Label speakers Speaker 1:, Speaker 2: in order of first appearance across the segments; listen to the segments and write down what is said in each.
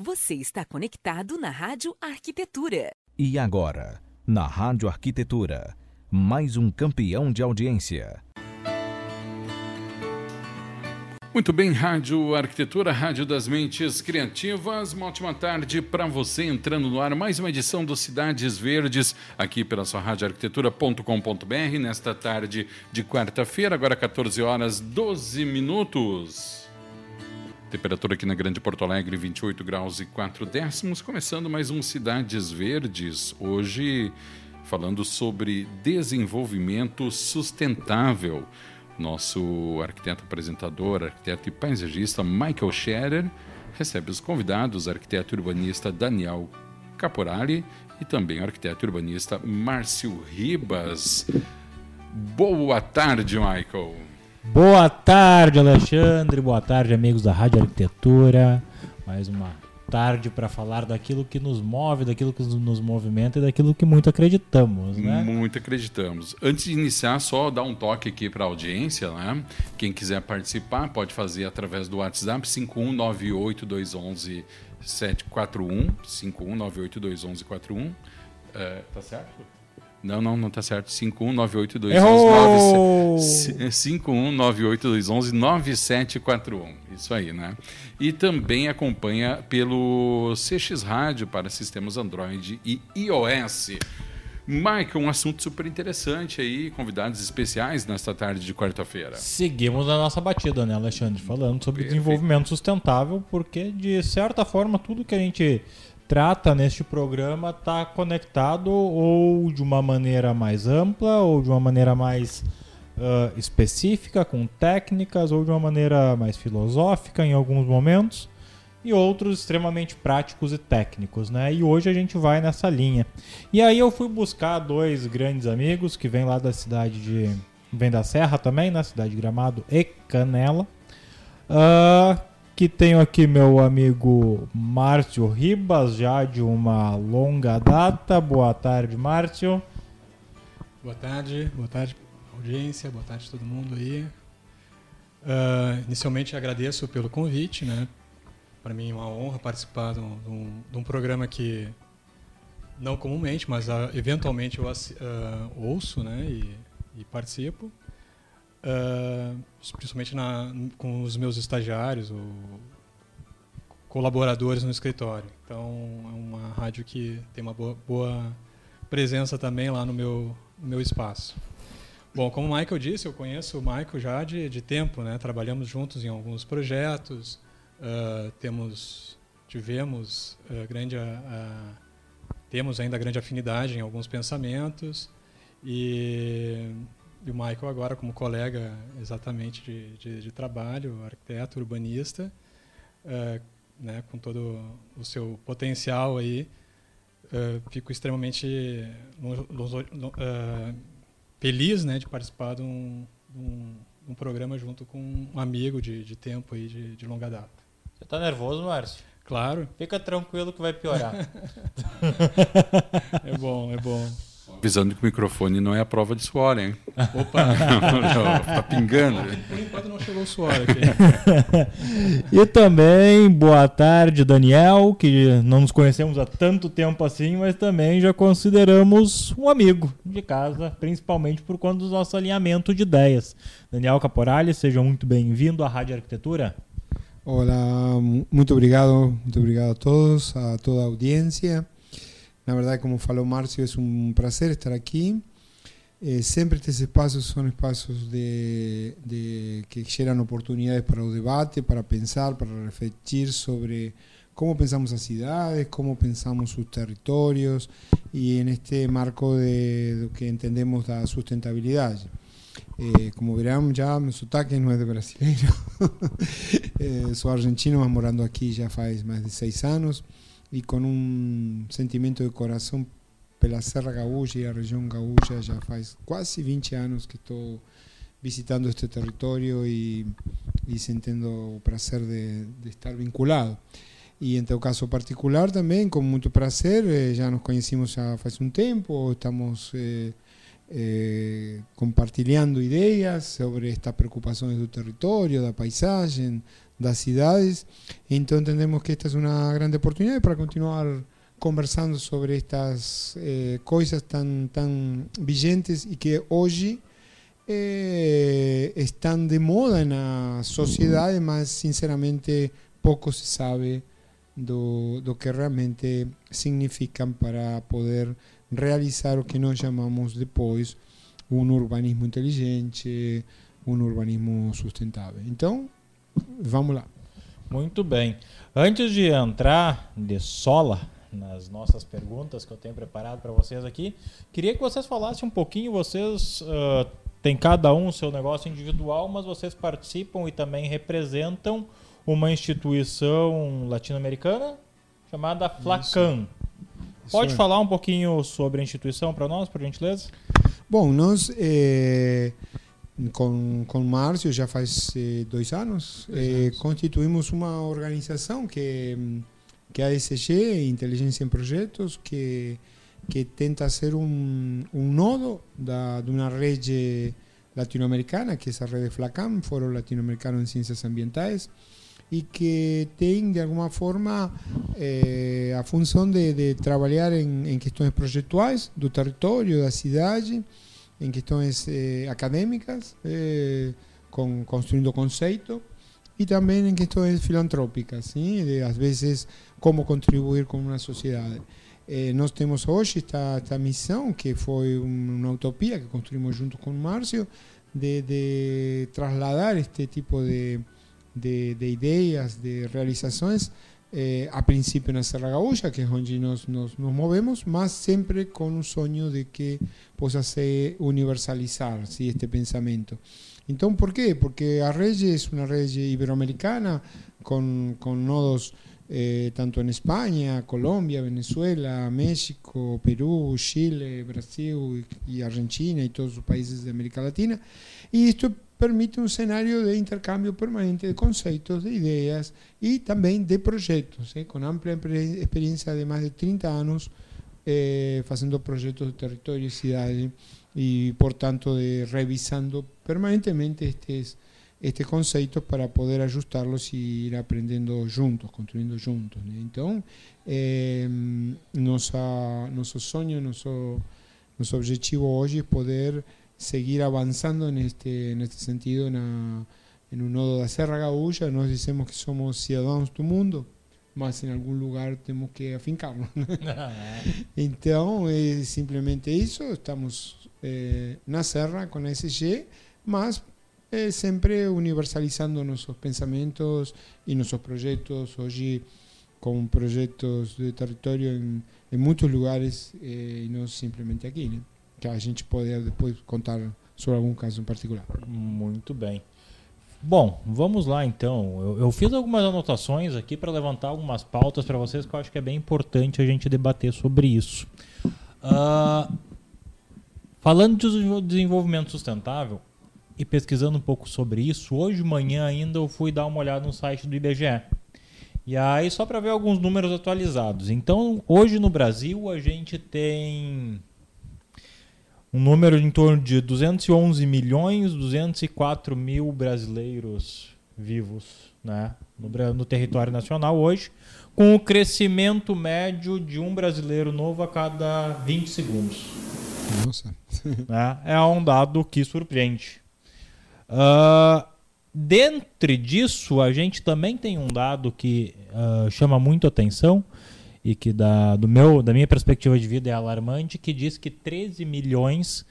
Speaker 1: Você está conectado na Rádio Arquitetura.
Speaker 2: E agora, na Rádio Arquitetura, mais um campeão de audiência.
Speaker 3: Muito bem, Rádio Arquitetura, Rádio das Mentes Criativas. Uma ótima tarde para você entrando no ar. Mais uma edição do Cidades Verdes, aqui pela sua radioarquitetura.com.br, nesta tarde de quarta-feira, agora 14 horas 12 minutos. Temperatura aqui na Grande Porto Alegre, 28 graus e 4 décimos. Começando mais um Cidades Verdes. Hoje, falando sobre desenvolvimento sustentável. Nosso arquiteto apresentador, arquiteto e paisagista Michael Scherer recebe os convidados, arquiteto urbanista Daniel Caporali e também arquiteto urbanista Márcio Ribas. Boa tarde, Michael.
Speaker 4: Boa tarde, Alexandre. Boa tarde, amigos da Rádio Arquitetura. Mais uma tarde para falar daquilo que nos move, daquilo que nos movimenta e daquilo que muito acreditamos, né?
Speaker 3: Muito acreditamos. Antes de iniciar, só dar um toque aqui para a audiência, né? Quem quiser participar pode fazer através do WhatsApp 5198211 741 519821141. É, tá certo? Não, não, não tá certo. 5198211 Isso aí, né? E também acompanha pelo CX Rádio para sistemas Android e iOS. Michael, um assunto super interessante aí, convidados especiais nesta tarde de quarta-feira.
Speaker 4: Seguimos a nossa batida, né, Alexandre? Falando sobre Perfeito. desenvolvimento sustentável, porque de certa forma tudo que a gente trata neste programa está conectado ou de uma maneira mais ampla ou de uma maneira mais uh, específica, com técnicas, ou de uma maneira mais filosófica em alguns momentos, e outros extremamente práticos e técnicos, né? E hoje a gente vai nessa linha. E aí eu fui buscar dois grandes amigos que vêm lá da cidade de. vem da Serra também, na né? cidade de Gramado e Canela. Uh, que tenho aqui meu amigo Márcio Ribas, já de uma longa data. Boa tarde, Márcio.
Speaker 5: Boa tarde, boa tarde, audiência, boa tarde todo mundo aí. Uh, inicialmente agradeço pelo convite, né? Para mim é uma honra participar de um, de um, programa que não comumente, mas uh, eventualmente eu uh, ouço, né? E, e participo. Uh, principalmente na, com os meus estagiários ou colaboradores no escritório. Então, é uma rádio que tem uma boa, boa presença também lá no meu, no meu espaço. Bom, como o Michael disse, eu conheço o Michael já de, de tempo, né? Trabalhamos juntos em alguns projetos, uh, temos, tivemos uh, grande, uh, temos ainda grande afinidade em alguns pensamentos e e o Michael agora como colega exatamente de, de, de trabalho, arquiteto, urbanista, uh, né, com todo o seu potencial aí, uh, fico extremamente uh, feliz né, de participar de um, um, um, programa junto com um amigo de, de tempo aí de, de longa data.
Speaker 4: Você está nervoso, Márcio?
Speaker 5: Claro.
Speaker 4: Fica tranquilo que vai piorar.
Speaker 5: é bom, é bom.
Speaker 3: Avisando que o microfone não é a prova de suor, hein?
Speaker 5: Opa!
Speaker 3: tá pingando.
Speaker 5: Por enquanto não chegou o suor aqui.
Speaker 4: e também, boa tarde, Daniel, que não nos conhecemos há tanto tempo assim, mas também já consideramos um amigo de casa, principalmente por conta do nosso alinhamento de ideias. Daniel Caporali, seja muito bem-vindo à Rádio Arquitetura.
Speaker 6: Olá, muito obrigado, muito obrigado a todos, a toda a audiência. La verdad, como falou Márcio, es un placer estar aquí. Eh, siempre estos espacios son espacios de, de, que generan oportunidades para el debate, para pensar, para reflexionar sobre cómo pensamos las ciudades, cómo pensamos sus territorios y en este marco de lo que entendemos la sustentabilidad. Eh, como verán, ya mi sotaque no es de brasileño, eh, soy argentino, morando aquí ya hace más de seis años y con un sentimiento de corazón pela Serra Gaúcha y la región Gaúcha ya hace casi 20 años que estoy visitando este territorio y, y sintiendo el placer de, de, estar vinculado. Y en todo caso particular también, con mucho placer, eh, ya nos conocimos ya hace un tiempo, estamos eh, eh, compartilhando ideas sobre estas preocupaciones del territorio, del paisaje, das cidades. Então entendemos que esta é uma grande oportunidade para continuar conversando sobre estas eh, coisas tão, tão vigentes e que hoje eh, estão de moda na sociedade, mas sinceramente pouco se sabe do, do que realmente significam para poder realizar o que nós chamamos depois um urbanismo inteligente, um urbanismo sustentável. Então, vamos lá.
Speaker 4: Muito bem. Antes de entrar de sola nas nossas perguntas que eu tenho preparado para vocês aqui, queria que vocês falassem um pouquinho. Vocês uh, têm cada um o seu negócio individual, mas vocês participam e também representam uma instituição latino-americana chamada Flacan. Isso. Pode Isso falar um pouquinho sobre a instituição para nós, por gentileza?
Speaker 6: Bom, nós eh, com, com Márcio já faz eh, dois anos, eh, constituímos uma organização que, que é a ESG, Inteligência em Projetos, que, que tenta ser um, um nodo da, de uma rede latino-americana, que é a rede FLACAM, Foro Latino-Americano em Ciências Ambientais, e que tem, de alguma forma, eh, a função de, de trabalhar em, em, questões projetuais do território, da cidade, em questões eh, acadêmicas, eh, construindo conceito, e também em questões filantrópicas, sim? de, às vezes, como contribuir com uma sociedade. Eh, nós temos hoje esta, esta missão, que foi uma utopia que construímos junto com o Márcio, de, de trasladar este tipo de de, de ideias, de realizações, eh, a princípio na Serra Gaúcha, que é onde nós, nós nos movemos, mas sempre com o sonho de que possa se universalizar ¿sí? este pensamento. Então, por quê? Porque a rede é uma rede iberoamericana com, com nodos eh, tanto em Espanha, Colômbia, Venezuela, México, Peru, Chile, Brasil e Argentina e todos os países da América Latina. E isto permite um cenário de intercâmbio permanente de conceitos, de ideias e também de projetos, eh, com ampla experiência de mais de 30 anos eh, fazendo projetos de território e cidade e, portanto, de revisando permanentemente estes, estes conceitos para poder ajustá-los e ir aprendendo juntos, construindo juntos. Né? Então, eh, nossa, nosso sonho, nosso, nosso objetivo hoje é poder seguir avanzando en este, en este sentido en, a, en un nodo da Serra Gaúcha. Nós dizemos que somos cidadãos do mundo, mas em algum lugar temos que afincarnos. então, é simplesmente isso. Estamos é, na Serra com a SG, mas sempre universalizando nossos pensamentos e nossos projetos. Hoje, com projetos de território em, em muitos lugares e não simplesmente aqui. Né? Que a gente poder depois contar sobre algum caso em particular.
Speaker 4: Muito bem. Bom, vamos lá então. Eu, eu fiz algumas anotações aqui para levantar algumas pautas para vocês que eu acho que é bem importante a gente debater sobre isso. Uh, falando de desenvolvimento sustentável e pesquisando um pouco sobre isso, hoje de manhã ainda eu fui dar uma olhada no site do IBGE. E aí, só para ver alguns números atualizados. Então, hoje no Brasil, a gente tem um número em torno de 211 milhões 204 mil brasileiros vivos né, no, no território nacional hoje, com o crescimento médio de um brasileiro novo a cada 20 segundos.
Speaker 6: Nossa.
Speaker 4: né, é um dado que surpreende. Uh, dentre disso, a gente também tem um dado que uh, chama muito atenção, e que da, do meu, da minha perspectiva de vida é alarmante, que diz que 13 milhões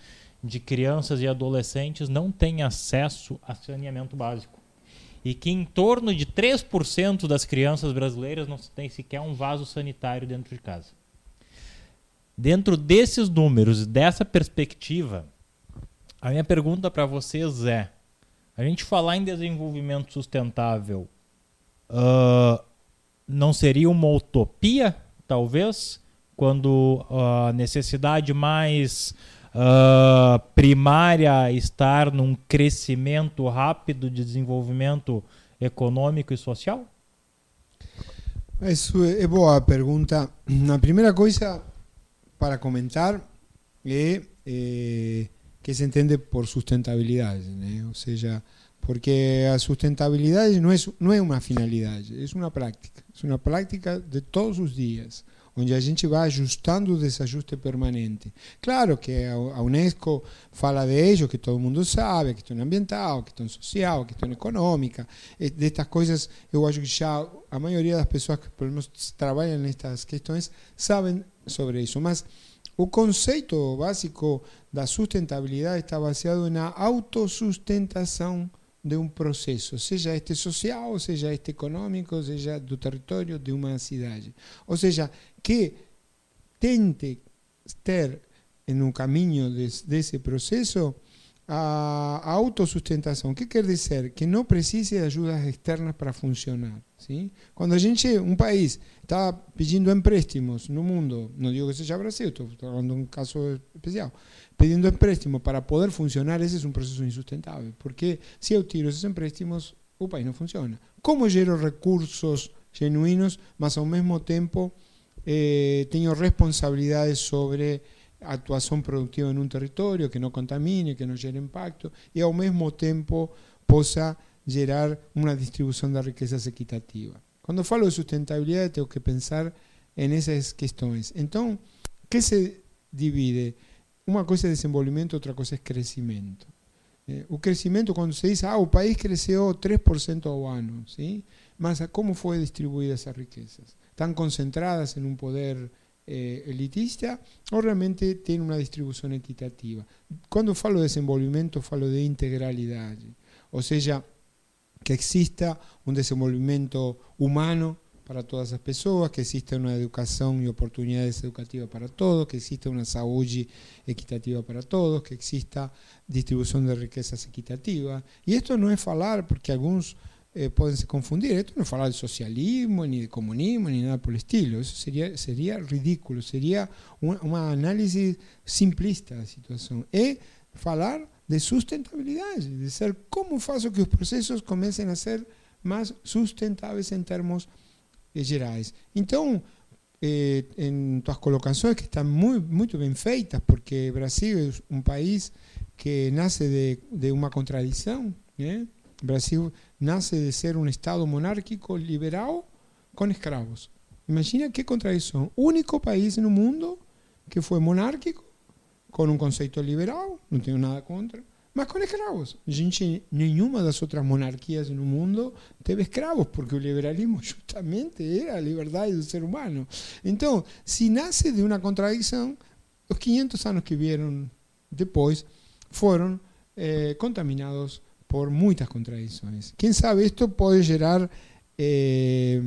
Speaker 4: de crianças e adolescentes não têm acesso a saneamento básico. E que em torno de 3% das crianças brasileiras não têm sequer um vaso sanitário dentro de casa. Dentro desses números, dessa perspectiva, a minha pergunta para vocês é: a gente falar em desenvolvimento sustentável, uh, não seria uma utopia, talvez, quando a necessidade mais uh, primária estar num crescimento rápido de desenvolvimento econômico e social?
Speaker 6: Isso é boa pergunta. A primeira coisa para comentar é, é que se entende por sustentabilidade, né? ou seja, porque a sustentabilidade é, não é uma finalidade, é uma prática. É uma prática de todos os dias, onde a gente vai ajustando o desajuste permanente. Claro que a Unesco fala de ello, que todo mundo sabe, a questão ambiental, a questão social, a questão econômica, destas coisas, eu acho que já a maioria das pessoas que pelo menos trabalham nestas questões sabem sobre isso, mas o conceito básico da sustentabilidade está baseado na autossustentação de um processo, seja este social, seja este econômico, seja do território de uma cidade. Ou seja, que tente ter no caminho desse processo a autossustentação. O que quer dizer? Que não precise de ajudas externas para funcionar. Sim? Quando a gente, um país, está pedindo empréstimos no mundo, não digo que seja Brasil, estou falando de um caso especial, pedindo empréstimo para poder funcionar, esse é um processo insustentável. Porque se eu tiro esses empréstimos, o país não funciona. Como gero recursos genuínos, mas ao mesmo tempo eh, tenho responsabilidades sobre atuação produtiva em um território que não contamine, que não gere impacto, e ao mesmo tempo possa gerar uma distribuição de riquezas equitativa. Quando falo de sustentabilidade, tenho que pensar nessas questões. Então, que se divide? Uma coisa é desenvolvimento, outra coisa é crescimento. Eh, o crescimento, quando se diz, ah, o país cresceu 3% ao ano, ¿sí? mas como foi distribuída essas riquezas? Estão concentradas em um poder eh, elitista ou realmente tem uma distribuição equitativa? Quando falo de desenvolvimento, falo de integralidade. Ou seja, que exista um desenvolvimento humano para todas as pessoas, que exista uma educação e oportunidades educativas para todos, que exista uma saúde equitativa para todos, que exista distribuição de riquezas equitativa. E isto não é falar, porque alguns eh, se confundir, isto não é falar de socialismo, nem de comunismo, nem nada por estilo. Isso seria, seria ridículo, seria uma, uma análise simplista da situação. É falar de sustentabilidade, de ser como faço que os processos comecem a ser mais sustentáveis em termos gerais. Então, eh, em tuas colocações que estão muito, muito bem feitas, porque Brasil é um país que nasce de, de uma contradição. Né? Brasil nasce de ser um Estado monárquico liberal com escravos. Imagina que contradição. Único país no mundo que foi monárquico, com um conceito liberal, não tenho nada contra, mas com escravos. Gente, nenhuma das outras monarquias no mundo teve escravos, porque o liberalismo justamente era a liberdade do ser humano. Então, se nasce de uma contradição, os 500 anos que vieram depois foram eh, contaminados por muitas contradições. Quem sabe isto pode gerar eh,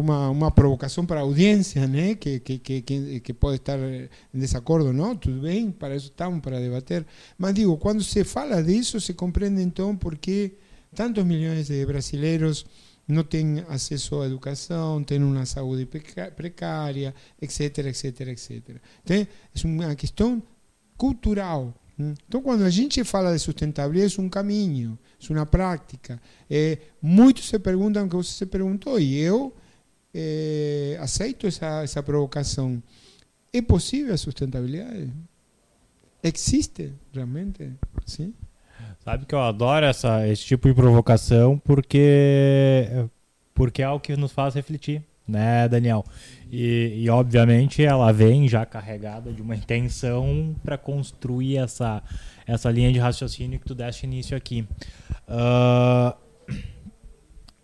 Speaker 6: uma, uma provocação para a audiência, né? que, que, que, que pode estar em desacordo, não? Tudo bem, para isso estamos, para debater. Mas digo, quando se fala disso, se compreende então por que tantos milhões de brasileiros não têm acesso à educação, têm uma saúde precária, etc, etc, etc. Então, é uma questão cultural. Então, quando a gente fala de sustentabilidade, é um caminho, é uma prática. É, muitos se perguntam o que você se perguntou, e eu eh, aceito essa, essa provocação. É possível a sustentabilidade? Existe realmente? Sim?
Speaker 4: Sabe que eu adoro essa, esse tipo de provocação porque, porque é algo que nos faz refletir, né, Daniel? E, e obviamente ela vem já carregada de uma intenção para construir essa, essa linha de raciocínio que tu deste início aqui. Uh,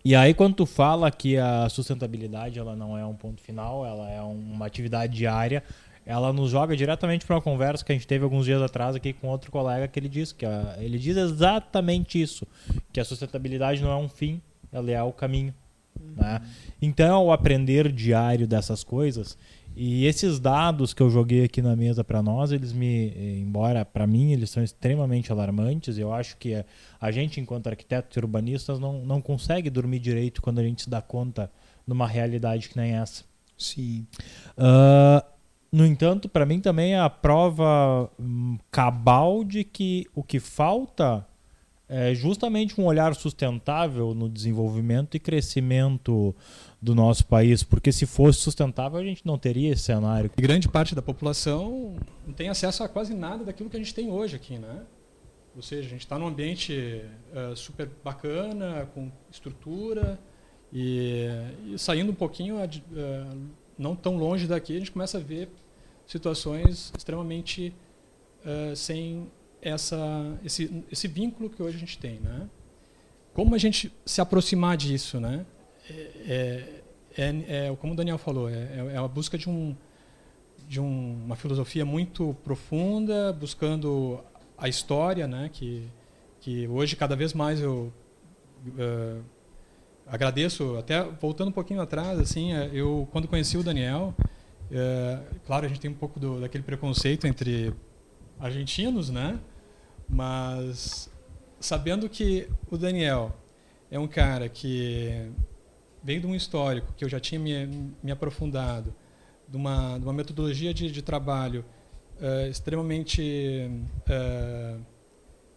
Speaker 4: e aí quando tu fala que a sustentabilidade ela não é um ponto final, ela é uma atividade diária, ela nos joga diretamente para uma conversa que a gente teve alguns dias atrás aqui com outro colega que ele disse que a, ele diz exatamente isso, que a sustentabilidade não é um fim, ela é o caminho. Uhum. Né? Então, o aprender diário dessas coisas, e esses dados que eu joguei aqui na mesa para nós, eles me, embora para mim eles são extremamente alarmantes, eu acho que a gente, enquanto arquitetos e urbanistas, não, não consegue dormir direito quando a gente se dá conta numa realidade que nem essa.
Speaker 6: Sim.
Speaker 4: Uh, no entanto, para mim também é a prova hum, cabal de que o que falta é justamente um olhar sustentável no desenvolvimento e crescimento do nosso país, porque se fosse sustentável a gente não teria esse cenário.
Speaker 5: E grande parte da população não tem acesso a quase nada daquilo que a gente tem hoje aqui, né? Ou seja, a gente está num ambiente uh, super bacana, com estrutura, e, e saindo um pouquinho, uh, não tão longe daqui, a gente começa a ver situações extremamente uh, sem essa, esse, esse vínculo que hoje a gente tem. Né? Como a gente se aproximar disso? Né? É, é, é, é como o Daniel falou, é, é a busca de, um, de um, uma filosofia muito profunda, buscando a história, né? que, que hoje cada vez mais eu uh, agradeço, até voltando um pouquinho atrás, assim, é, eu quando conheci o Daniel, é, claro, a gente tem um pouco do, daquele preconceito entre argentinos, né? Mas sabendo que o Daniel é um cara que vem de um histórico que eu já tinha me, me aprofundado, de uma, de uma metodologia de, de trabalho uh, extremamente uh,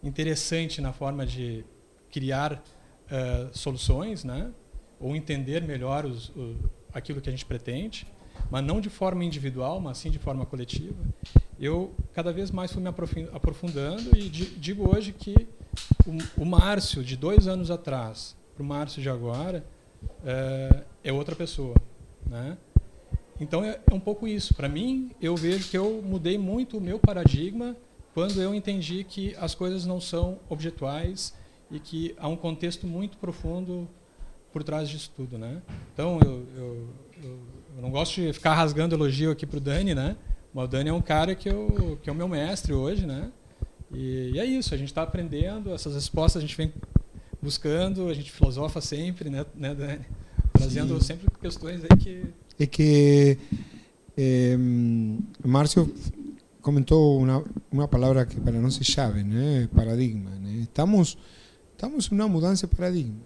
Speaker 5: interessante na forma de criar uh, soluções, né? ou entender melhor os, o, aquilo que a gente pretende, mas não de forma individual, mas sim de forma coletiva. Eu cada vez mais fui me aprofundando e digo hoje que o, Márcio de dois anos atrás para o Márcio de agora é, é outra pessoa, né? Então é, é um pouco isso. Para mim, eu vejo que eu mudei muito o meu paradigma quando eu entendi que as coisas não são objetuais e que há um contexto muito profundo por trás disso tudo, né? Então eu, eu, eu, eu não gosto de ficar rasgando elogio aqui para o Dani, né? Mas o Dani é um cara que, eu, que é o meu mestre hoje, né? E, e é isso, a gente está aprendendo, essas respostas a gente vem buscando, a gente filosofa sempre, né, né Dani? Trazendo Sim. sempre questões aí que...
Speaker 6: É que eh, Márcio comentou uma, uma palavra que para nós é chave, né? Paradigma, né? Estamos Estamos en una mudança de paradigma.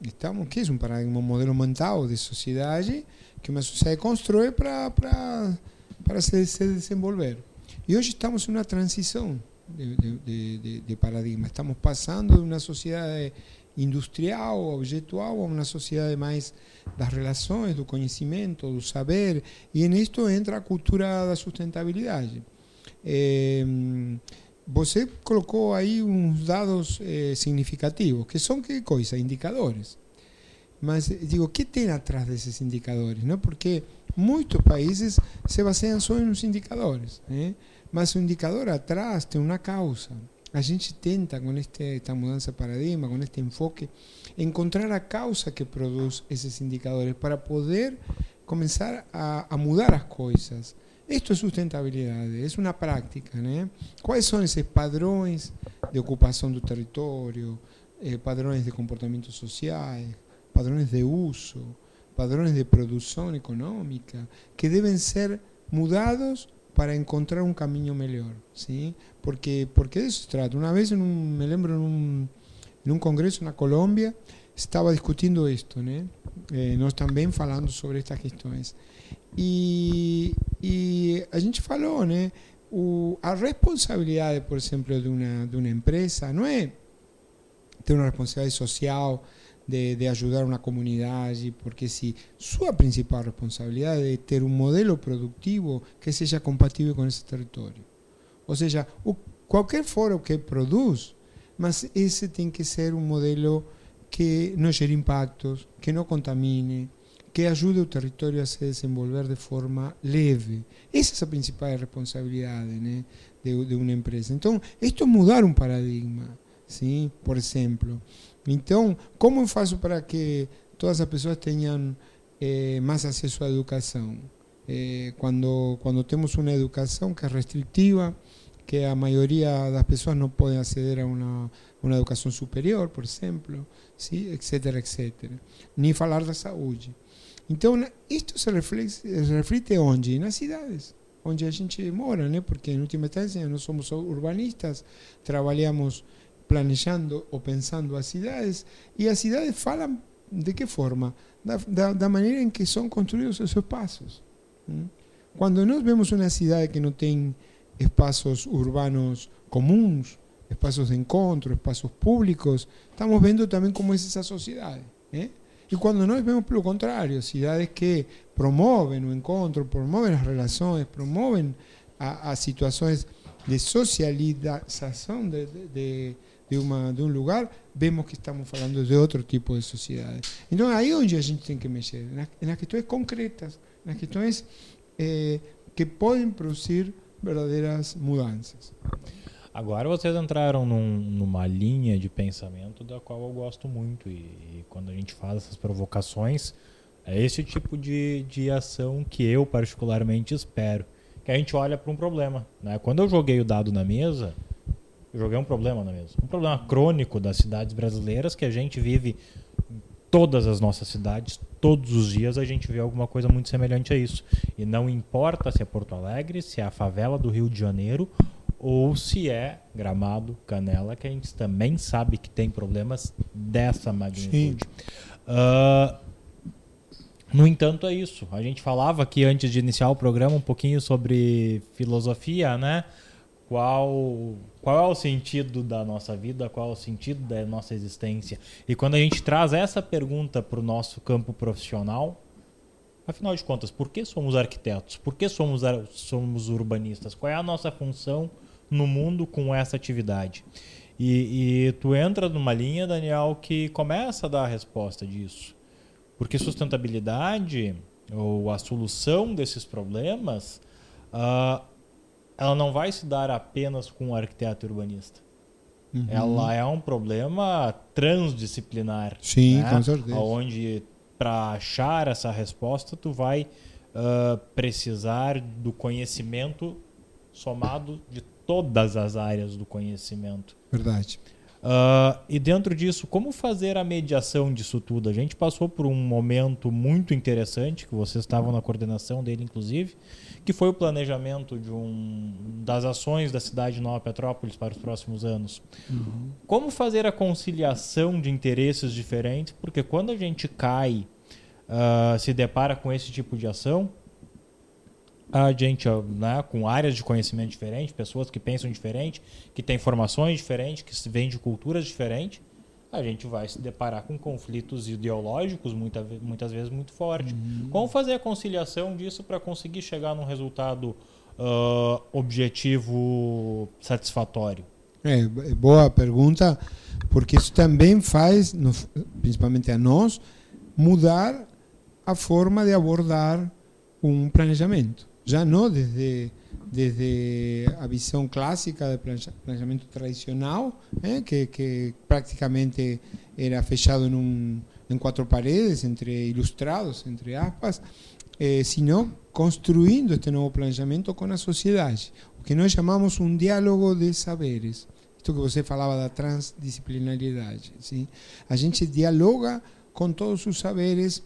Speaker 6: Estamos, que é um paradigma, um modelo mental de sociedade que uma sociedade constrói para, para, se, se desenvolver. E hoje estamos em uma transição de, de, de, de, paradigma. Estamos passando de uma sociedade industrial, objetual, a uma sociedade mais das relações, do conhecimento, do saber. E nisto entra a cultura da sustentabilidade. É, você colocou aí uns dados eh, significativos, que são que coisa? Indicadores. Mas, digo, o que tem atrás desses indicadores? Não? Porque muitos países se baseiam só nos indicadores, né? mas o indicador atrás tem uma causa. A gente tenta, com este, esta mudança de paradigma, com este enfoque, encontrar a causa que produz esses indicadores para poder começar a, mudar as coisas. Isto é sustentabilidade, é uma prática. Né? Quais são esses padrões de ocupação do território, eh, padrões de comportamentos sociais, padrões de uso, padrões de produção econômica, que devem ser mudados para encontrar um caminho melhor, sim? Porque porque isso se trata. Uma vez, um, me lembro, num, num congresso na Colômbia, estava discutindo isto, né? Eh, nós também falando sobre estas questões. E, e a gente falou, né? O, a responsabilidade, por exemplo, de uma, de uma empresa não é ter uma responsabilidade social de, de ajudar uma comunidade, porque se sua principal responsabilidade é ter um modelo produtivo que seja compatível com esse território. Ou seja, o, qualquer for o que produz, mas esse tem que ser um modelo que não gere impactos, que não contamine, que ajude o território a se desenvolver de forma leve. Essa é a principal responsabilidade né, de, de uma empresa. Então, isto é mudar um paradigma, sim? por exemplo. Então, como eu faço para que todas as pessoas tenham eh, mais acesso à educação? Eh, quando, quando temos uma educação que é restritiva, que a maioria das pessoas não podem aceder a uma, uma educação superior, por exemplo, sim? etc, etc. Nem falar da saúde. Então, isto se reflete, se reflete onde? Nas cidades, onde a gente mora, né? porque, em última instância, nós somos urbanistas, trabalhamos planejando ou pensando as cidades, e as cidades falam de que forma? Da, da, da maneira em que são construídos os espaços. Quando nós vemos uma cidade que não tem espaços urbanos comuns, espaços de encontro, espaços públicos, estamos vendo também como é essa sociedade. Né? E quando nós vemos pelo contrário, cidades que promovem o encontro, promovem as relações, promovem as situações de socialização de, de, de, uma, de um lugar, vemos que estamos falando de outro tipo de sociedade. Então, aí onde a gente tem que mexer, nas, nas questões concretas, nas questões eh, que podem produzir verdadeiras mudanças.
Speaker 4: Agora vocês entraram num, numa linha de pensamento da qual eu gosto muito e, e, quando a gente faz essas provocações é esse tipo de, de ação que eu particularmente espero que a gente olha para um problema né? quando eu joguei o dado na mesa joguei um problema na mesa um problema crônico das cidades brasileiras que a gente vive em todas as nossas cidades todos os dias a gente vê alguma coisa muito semelhante a isso e não importa se é Porto Alegre se é a favela do Rio de Janeiro ou se é Gramado, Canela, que a gente também sabe que tem problemas dessa magnitude. Uh, no entanto, é isso. A gente falava aqui antes de iniciar o programa um pouquinho sobre filosofia, né? Qual, qual é o sentido da nossa vida, qual é o sentido da nossa existência. E quando a gente traz essa pergunta para o nosso campo profissional, afinal de contas, por que somos arquitetos? Por que somos, somos urbanistas? Qual é a nossa função no mundo com essa atividade. E, e, tu entra numa linha, Daniel, que começa a dar a resposta disso. Porque sustentabilidade, ou a solução desses problemas, uh, ela não vai se dar apenas com o arquiteto urbanista. Uhum. Ela é um problema transdisciplinar.
Speaker 6: Sim, né? com certeza.
Speaker 4: Onde, para achar essa resposta, tu vai uh, precisar do conhecimento somado de todas as áreas do conhecimento.
Speaker 6: Verdade.
Speaker 4: Uh, e dentro disso, como fazer a mediação disso tudo? A gente passou por um momento muito interessante, que vocês estavam na coordenação dele, inclusive, que foi o planejamento de um, das ações da cidade de Nova Petrópolis para os próximos anos. Uhum. Como fazer a conciliação de interesses diferentes? Porque quando a gente cai, uh, se depara com esse tipo de ação, a gente né, com áreas de conhecimento diferentes, pessoas que pensam diferente, que têm formações diferentes, que vêm de culturas diferentes, a gente vai se deparar com conflitos ideológicos muita, muitas vezes muito fortes. Uhum. Como fazer a conciliação disso para conseguir chegar num resultado uh, objetivo satisfatório?
Speaker 6: É, boa pergunta, porque isso também faz, principalmente a nós, mudar a forma de abordar um planejamento já não desde desde a visão clássica do planejamento tradicional, eh, que, que praticamente era fechado em, um, em quatro paredes, entre ilustrados, entre aspas, eh, sino construindo este novo planejamento com a sociedade, o que nós chamamos um diálogo de saberes. Isto que você falava da transdisciplinaridade. Sim? A gente dialoga com todos os saberes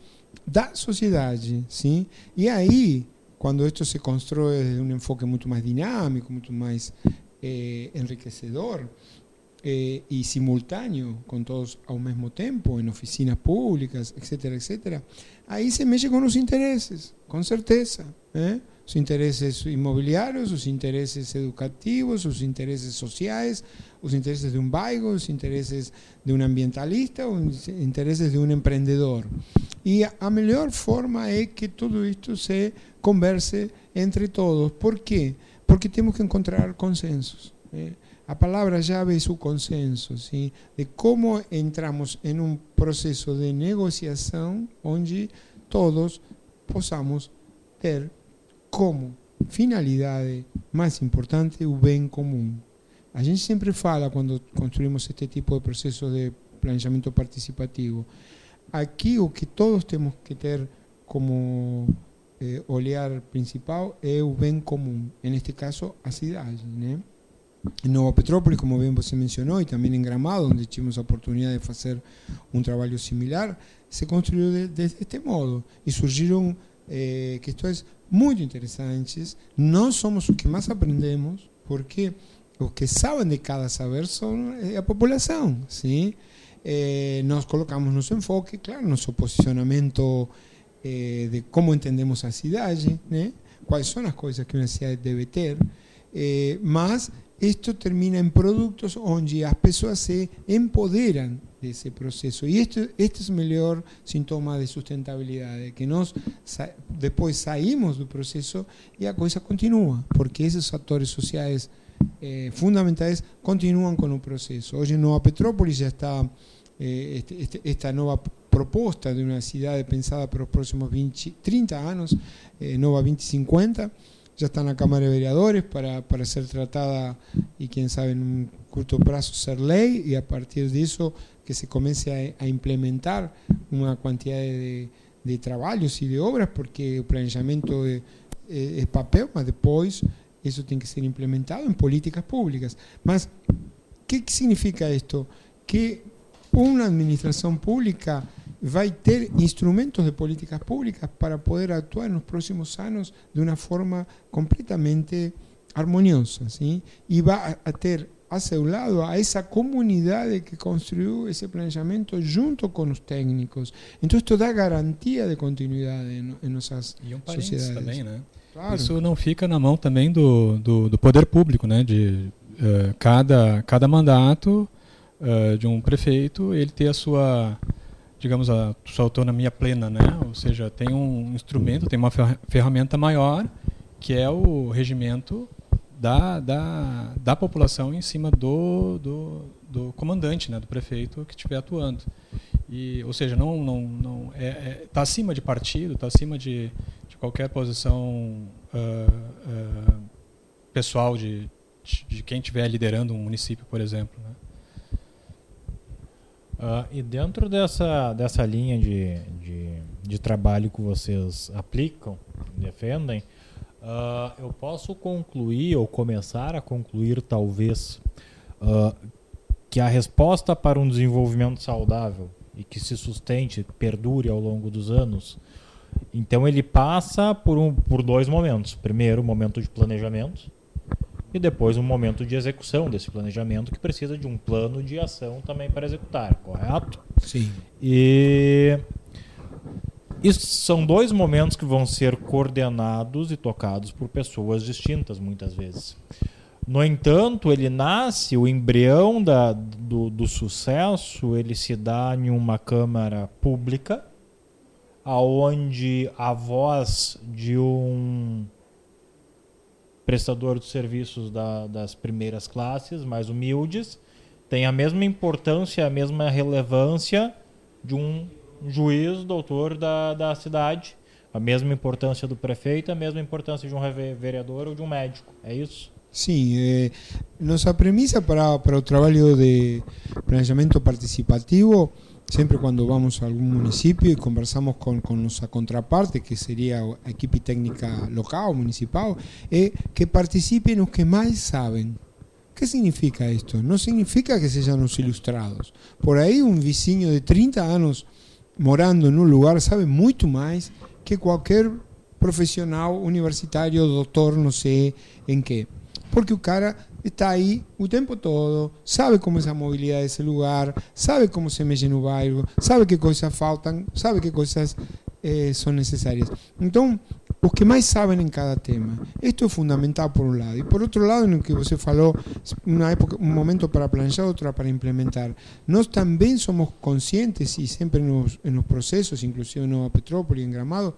Speaker 6: da sociedade. Sim? E aí Cuando esto se construye desde un enfoque mucho más dinámico, mucho más eh, enriquecedor, eh, y simultáneo con todos al mismo tiempo, en oficinas públicas, etcétera, etcétera, ahí se mexe con los intereses, con certeza. ¿eh? Sus intereses inmobiliarios, sus intereses educativos, sus intereses sociales, los intereses de un bairro, los intereses de un ambientalista, los intereses de un emprendedor. Y a mejor forma es que todo esto se converse entre todos. ¿Por qué? Porque tenemos que encontrar consensos. ¿eh? La palabra llave es su consenso, ¿sí? de cómo entramos en un proceso de negociación donde todos podamos ter como finalidade más importante o bem común. A gente sempre fala cuando construimos este tipo de procesos de planeamiento participativo. Aquí o que todos tenemos que ter como eh, olhar principal é o bem comum, neste caso a cidade. Né? Em Nova Petrópolis, como bem você mencionou, e também em Gramado, onde tivemos a oportunidade de fazer um trabalho similar, se construiu de, deste modo e surgiram eh, questões muito interessantes. Nós somos os que mais aprendemos, porque os que sabem de cada saber são a população. Sim? Eh, nós colocamos nosso enfoque, claro, nosso posicionamento eh, de como entendemos a cidade, né? quais são as coisas que uma cidade deve ter, eh, mas isto termina em produtos onde as pessoas se empoderam desse processo. E este, este é o melhor sintoma de sustentabilidade, que nós sa depois saímos do processo e a coisa continua, porque esses fatores sociais eh, fundamentais continuam com o processo. Hoje, Nova Petrópolis já está esta nova proposta de uma cidade pensada para os próximos 20, 30 anos, eh, Nova 2050, já está na Câmara de Vereadores para, para ser tratada e, quem sabe, em um curto prazo ser lei e, a partir disso, que se comece a, a implementar uma quantidade de, de trabalhos e de obras, porque o planejamento é, é, é papel, mas depois isso tem que ser implementado em políticas públicas. Mas o que, que significa isto? Que uma administração pública vai ter instrumentos de políticas públicas para poder actuar nos próximos anos de uma forma completamente harmoniosa, ¿sí? E vai a ter a seu lado a essa comunidade que construiu esse planejamento junto com os técnicos. Então, isso dá garantia de continuidade em nossas
Speaker 5: E um
Speaker 6: sociedades.
Speaker 5: também, né?
Speaker 6: Claro.
Speaker 5: Isso não fica na mão também do, do, do poder público, né? De eh, cada, cada mandato eh, de um prefeito ele ter a sua, digamos, a sua autonomia plena, né? Ou seja, tem um instrumento, tem uma fer- ferramenta maior que é o regimento da, da, da população em cima do, do, do comandante, né? Do prefeito que estiver atuando. E, ou seja, não não não é, é tá acima de partido, está acima de, de qualquer posição ah, ah, pessoal de, de de quem estiver liderando um município, por exemplo. Né?
Speaker 4: Ah, e dentro dessa, dessa linha de, de, de trabalho que vocês aplicam, defendem, ah, eu posso concluir ou começar a concluir, talvez, ah, que a resposta para um desenvolvimento saudável e que se sustente, perdure ao longo dos anos, então ele passa por, um, por dois momentos. Primeiro, o momento de planejamento, e depois um momento de execução desse planejamento que precisa de um plano de ação também para executar, correto?
Speaker 6: Sim.
Speaker 4: E isso são dois momentos que vão ser coordenados e tocados por pessoas distintas muitas vezes. No entanto, ele nasce, o embrião da, do, do sucesso, ele se dá em uma câmara pública, aonde a voz de um prestador de serviços da- das primeiras classes, mais humildes, tem a mesma importância, a mesma relevância de um juiz, doutor da, da cidade, a mesma importância do prefeito, a mesma importância de um vereador ou de um médico. É isso?
Speaker 6: Sim, eh, nossa premissa para, para o trabalho de planejamento participativo, sempre quando vamos a algum município e conversamos com, com nossa contraparte, que seria a equipe técnica local, municipal, é que participem os que mais sabem. O que significa isto? Não significa que sejam os ilustrados. Por aí, um vizinho de 30 anos morando num lugar sabe muito mais que qualquer profissional universitário, doutor, não sei em que. Porque o cara está aí o tempo todo, sabe como é a mobilidade desse lugar, sabe como se mexe no bairro, sabe que coisas faltam, sabe que coisas eh, são necessárias. Então, os que mais sabem em cada tema. Isto é fundamental por um lado. E por outro lado, no que você falou, uma época, um momento para planejar, outro para implementar. Nós também somos conscientes, e sempre nos, nos processos, inclusive em Nova Petrópolis, em Gramado,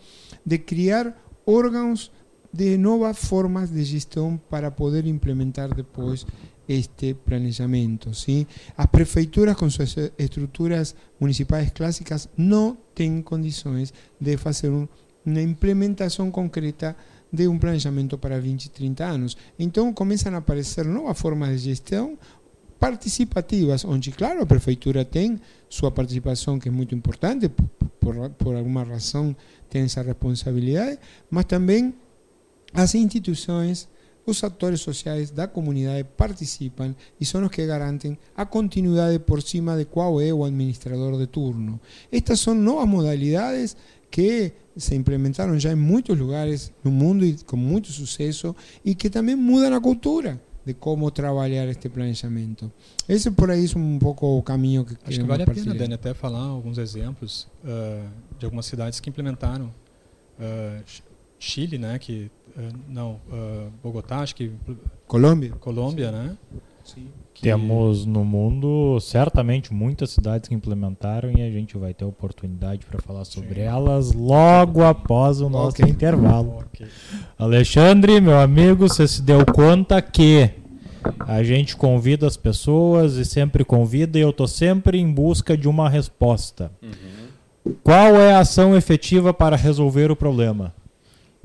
Speaker 6: de criar órgãos de novas formas de gestão para poder implementar depois este planejamento. As prefeituras, com suas estruturas municipais clássicas, não têm condições de fazer um, uma implementação concreta de um planejamento para 20, 30 anos. Então começam a aparecer novas formas de gestão participativas, onde, claro, a prefeitura tem sua participação, que é muito importante, por, por alguma razão tem essa responsabilidade, mas também as instituições, os atores sociais da comunidade participam e são os que garantem a continuidade por cima de qual é o administrador de turno. Estas são novas modalidades que se implementaram já em muitos lugares no mundo e com muito sucesso e que também mudam a cultura de como trabalhar este planejamento. Esse por aí é um pouco o caminho que
Speaker 5: Acho que vale a pena. Dani, até falar alguns exemplos ah, de algumas cidades que implementaram. Ch- Chile, né? Que, ah, não, ah, Bogotá, acho que
Speaker 6: Colômbia?
Speaker 5: Colômbia, né? Que-
Speaker 4: Temos no mundo certamente muitas cidades que implementaram e a gente vai ter oportunidade para falar sobre elas logo após o nosso intervalo.
Speaker 5: Ok.
Speaker 4: Alexandre, meu amigo, você se deu conta que A gente convida as pessoas e sempre convida, e eu estou sempre em busca de uma resposta. Uhum. Qual é a ação efetiva para resolver o problema?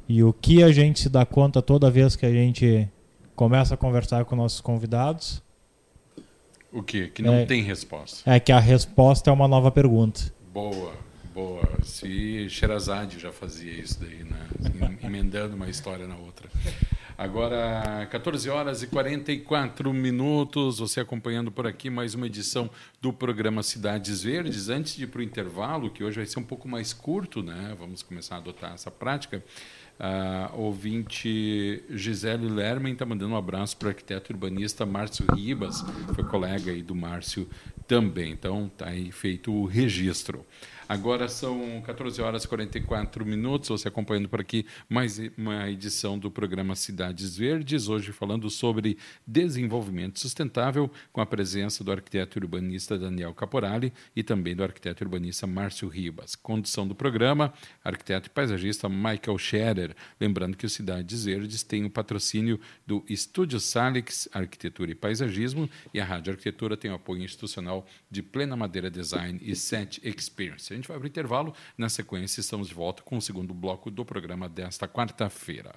Speaker 4: E o que a gente se dá conta toda vez que a gente começa a conversar com nossos convidados?
Speaker 3: O que? Que não é, tem resposta.
Speaker 4: É que a resposta é uma nova pergunta.
Speaker 3: Boa, boa. Se Sherazade já fazia isso daí, né? Emendando uma história na outra. Agora, 14 horas e 44 minutos, você acompanhando por aqui mais uma edição do programa Cidades Verdes. Antes de ir para o intervalo, que hoje vai ser um pouco mais curto, né? Vamos começar a adotar essa prática. Uh, ouvinte Gisele Lerman está mandando um abraço para o arquiteto urbanista Márcio Ribas, foi colega aí do Márcio também. Então, está aí feito o registro. Agora são 14 horas e 44 minutos. Você acompanhando por aqui mais uma edição do programa Cidades Verdes. Hoje falando sobre desenvolvimento sustentável, com a presença do arquiteto urbanista Daniel Caporali e também do arquiteto urbanista Márcio Ribas. Condução do programa, arquiteto e paisagista Michael Scherer. Lembrando que o Cidades Verdes tem o patrocínio do Estúdio Salix Arquitetura e Paisagismo e a Rádio Arquitetura tem o apoio institucional de Plena Madeira Design e Set Experience. A gente vai abrir intervalo. Na sequência, estamos de volta com o segundo bloco do programa desta quarta-feira.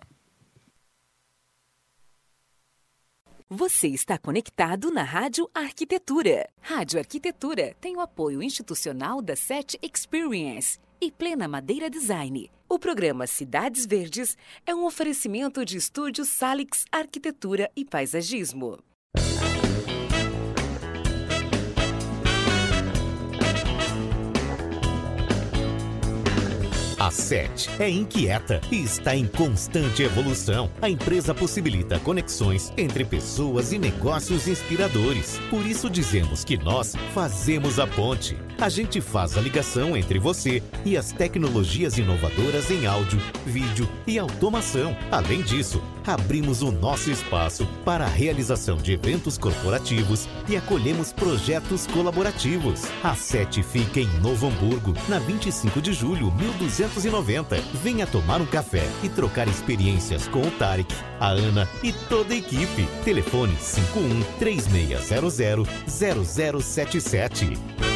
Speaker 1: Você está conectado na Rádio Arquitetura. Rádio Arquitetura tem o apoio institucional da SET Experience e Plena Madeira Design. O programa Cidades Verdes é um oferecimento de estúdios Salix Arquitetura e Paisagismo.
Speaker 7: A SET é inquieta e está em constante evolução. A empresa possibilita conexões entre pessoas e negócios inspiradores. Por isso dizemos que nós fazemos a ponte. A gente faz a ligação entre você e as tecnologias inovadoras em áudio, vídeo e automação. Além disso, abrimos o nosso espaço para a realização de eventos corporativos e acolhemos projetos colaborativos. A SET fica em Novo Hamburgo, na 25 de julho, 1290. Venha tomar um café e trocar experiências com o Tarek, a Ana e toda a equipe. Telefone 51 3600 0077.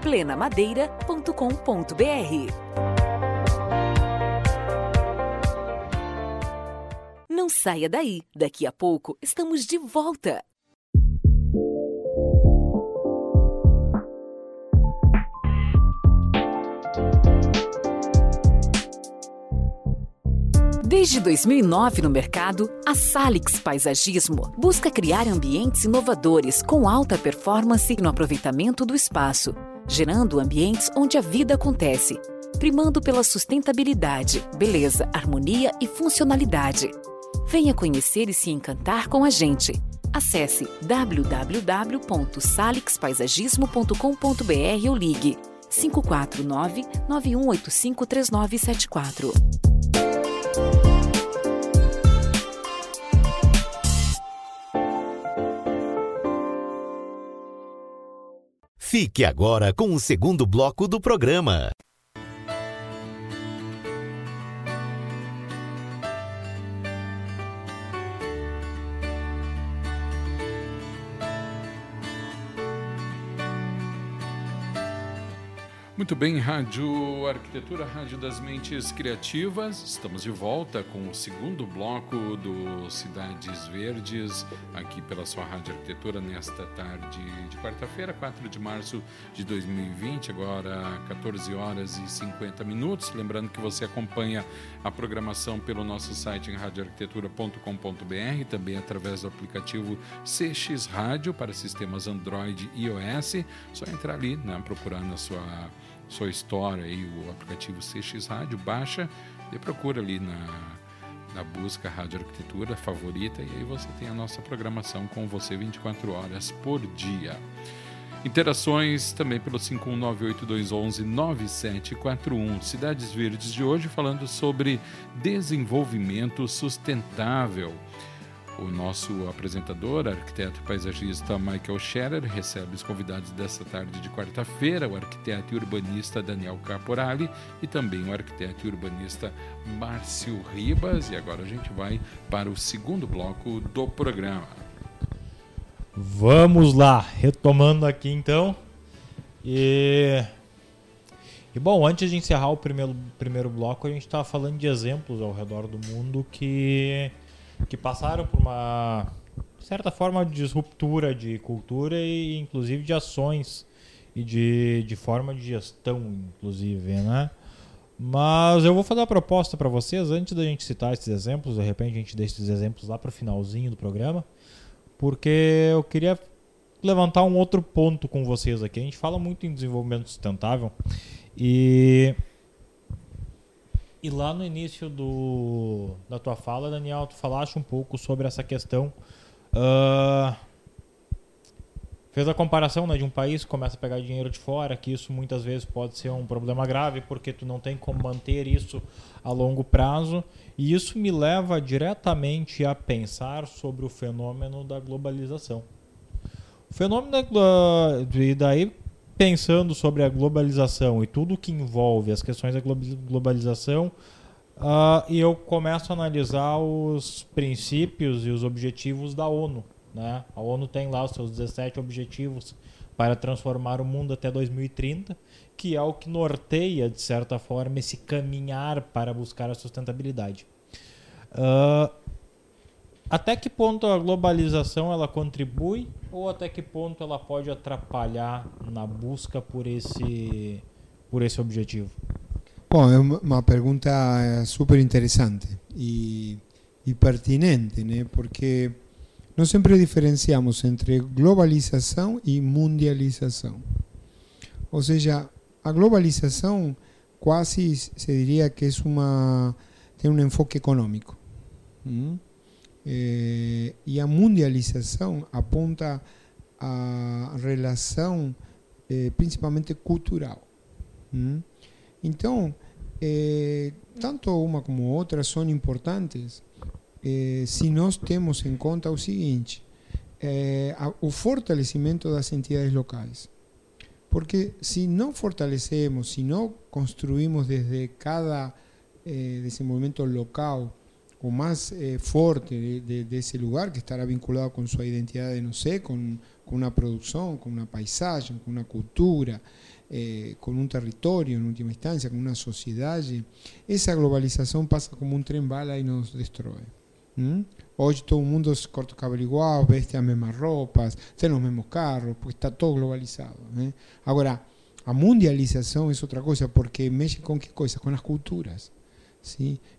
Speaker 1: plenamadeira.com.br. Não saia daí, daqui a pouco estamos de volta. Desde 2009 no mercado, a Salix Paisagismo busca criar ambientes inovadores com alta performance no aproveitamento do espaço gerando ambientes onde a vida acontece, primando pela sustentabilidade, beleza, harmonia e funcionalidade. Venha conhecer e se encantar com a gente. Acesse www.salixpaisagismo.com.br ou ligue 549 9185 3974.
Speaker 7: Fique agora com o segundo bloco do programa.
Speaker 3: Muito bem, Rádio Arquitetura, Rádio das Mentes Criativas. Estamos de volta com o segundo bloco do Cidades Verdes, aqui pela sua Rádio Arquitetura, nesta tarde de quarta-feira, 4 de março de 2020, agora 14 horas e 50 minutos. Lembrando que você acompanha a programação pelo nosso site em radioarquitetura.com.br, também através do aplicativo CX Rádio para sistemas Android e iOS. Só entrar ali, né, procurar na sua sua história aí o aplicativo CX Rádio, baixa e procura ali na, na busca Rádio Arquitetura favorita e aí você tem a nossa programação com você 24 horas por dia. Interações também pelo 51982119741. Cidades Verdes de hoje falando sobre desenvolvimento sustentável. O nosso apresentador, arquiteto e paisagista Michael Scherer, recebe os convidados desta tarde de quarta-feira, o arquiteto e urbanista Daniel Caporali e também o arquiteto e urbanista Márcio Ribas. E agora a gente vai para o segundo bloco do programa.
Speaker 4: Vamos lá, retomando aqui então. E, e bom, antes de encerrar o primeiro, primeiro bloco, a gente estava falando de exemplos ao redor do mundo que que passaram por uma certa forma de disruptura de cultura e inclusive de ações e de, de forma de gestão, inclusive, né? Mas eu vou fazer uma proposta para vocês antes da gente citar esses exemplos, de repente a gente deixa esses exemplos lá para o finalzinho do programa, porque eu queria levantar um outro ponto com vocês aqui. A gente fala muito em desenvolvimento sustentável e e lá no início do, da tua fala, Daniel, tu falaste um pouco sobre essa questão. Uh, fez a comparação né, de um país que começa a pegar dinheiro de fora, que isso muitas vezes pode ser um problema grave, porque tu não tem como manter isso a longo prazo. E isso me leva diretamente a pensar sobre o fenômeno da globalização. O fenômeno da. E daí pensando sobre a globalização e tudo que envolve as questões da globalização, uh, e eu começo a analisar os princípios e os objetivos da ONU. Né? A ONU tem lá os seus 17 objetivos para transformar o mundo até 2030, que é o que norteia, de certa forma, esse caminhar para buscar a sustentabilidade. Uh, até que ponto a globalização ela contribui ou até que ponto ela pode atrapalhar na busca por esse por esse objetivo?
Speaker 6: Bom, é uma pergunta eh, super interessante e, e pertinente, né? Porque nós sempre diferenciamos entre globalização e mundialização. Ou seja, a globalização quase se diria que é uma tem um enfoque econômico. ¿Mm? Eh, e a mundialização aponta a relação eh, principalmente cultural. Hum? Então, eh, tanto uma como outra são importantes eh, se nós temos em conta o seguinte: eh, a, o fortalecimento das entidades locais. Porque se não fortalecemos, se não construímos desde cada eh, desenvolvimento local o más eh, fuerte de, de, de, ese lugar, que estará vinculado con su identidad de, no sé, con, con una producción, con una paisaje, con una cultura, eh, con un territorio en última instancia, con una sociedad. Esa globalización pasa como un tren bala y nos destruye. ¿Mm? Hoy todo el mundo se corta cabelo igual, veste las mismas ropas, tiene los mismos carros, porque está todo globalizado. ¿eh? Ahora, a mundialización es otra cosa, porque mexe con qué cosa? Con las culturas.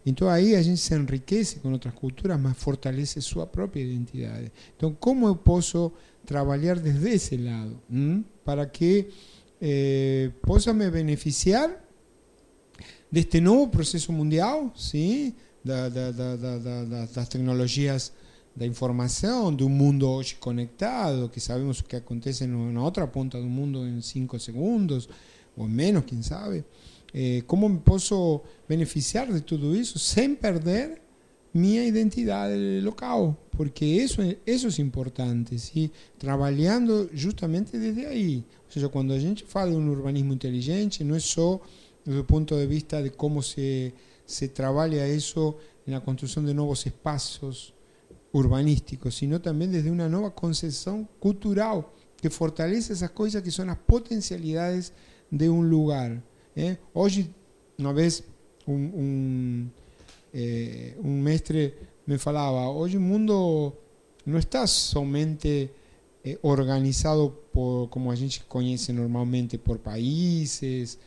Speaker 6: Entonces ahí a gente se enriquece con otras culturas, más fortalece su propia identidad. Entonces, ¿cómo puedo trabajar desde ese lado? Para que eh, possa me beneficiar deste novo processo mundial, das tecnologias da informação, do mundo hoje conectado, que sabemos o que acontece na outra ponta do mundo em cinco segundos, ou menos, quem sabe. Eh, ¿Cómo me puedo beneficiar de todo eso sin perder mi identidad local? Porque eso, eso es importante, ¿sí? Trabajando justamente desde ahí. O sea, cuando a gente fala de un urbanismo inteligente, no es solo desde el punto de vista de cómo se, se trabaja eso en la construcción de nuevos espacios urbanísticos, sino también desde una nueva concepción cultural que fortalece esas cosas que son las potencialidades de um lugar. ¿Eh? Hoje, uma vez, um, um, eh, um mestre me falava, hoje o mundo não está somente eh, organizado por, como a gente conhece normalmente, por países,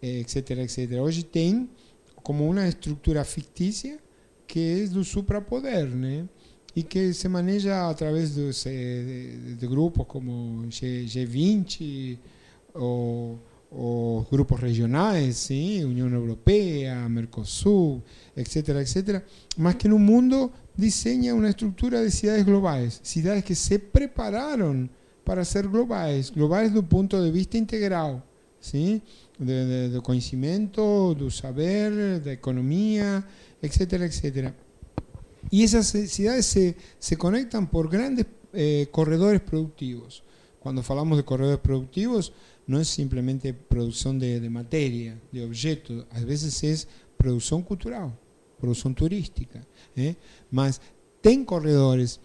Speaker 6: etc, etc. Hoje tem como uma estrutura fictícia que é do suprapoder, né? E que se maneja através dos, de, de grupos como G, G20 ou, ou grupos regionais, sim, União Europeia, Mercosul, etc, etc, mas que no mundo desenha uma estrutura de cidades globais, cidades que se prepararam para ser globais, globais do ponto de vista integral, sim, de, de, do conhecimento, do saber, da economia, etc, etc. Y esas ciudades se, se conectan por grandes eh, corredores productivos. Cuando hablamos de corredores productivos, no es simplemente producción de, materia, de objetos, a veces es producción cultural, producción turística. ¿eh? Mas ten corredores.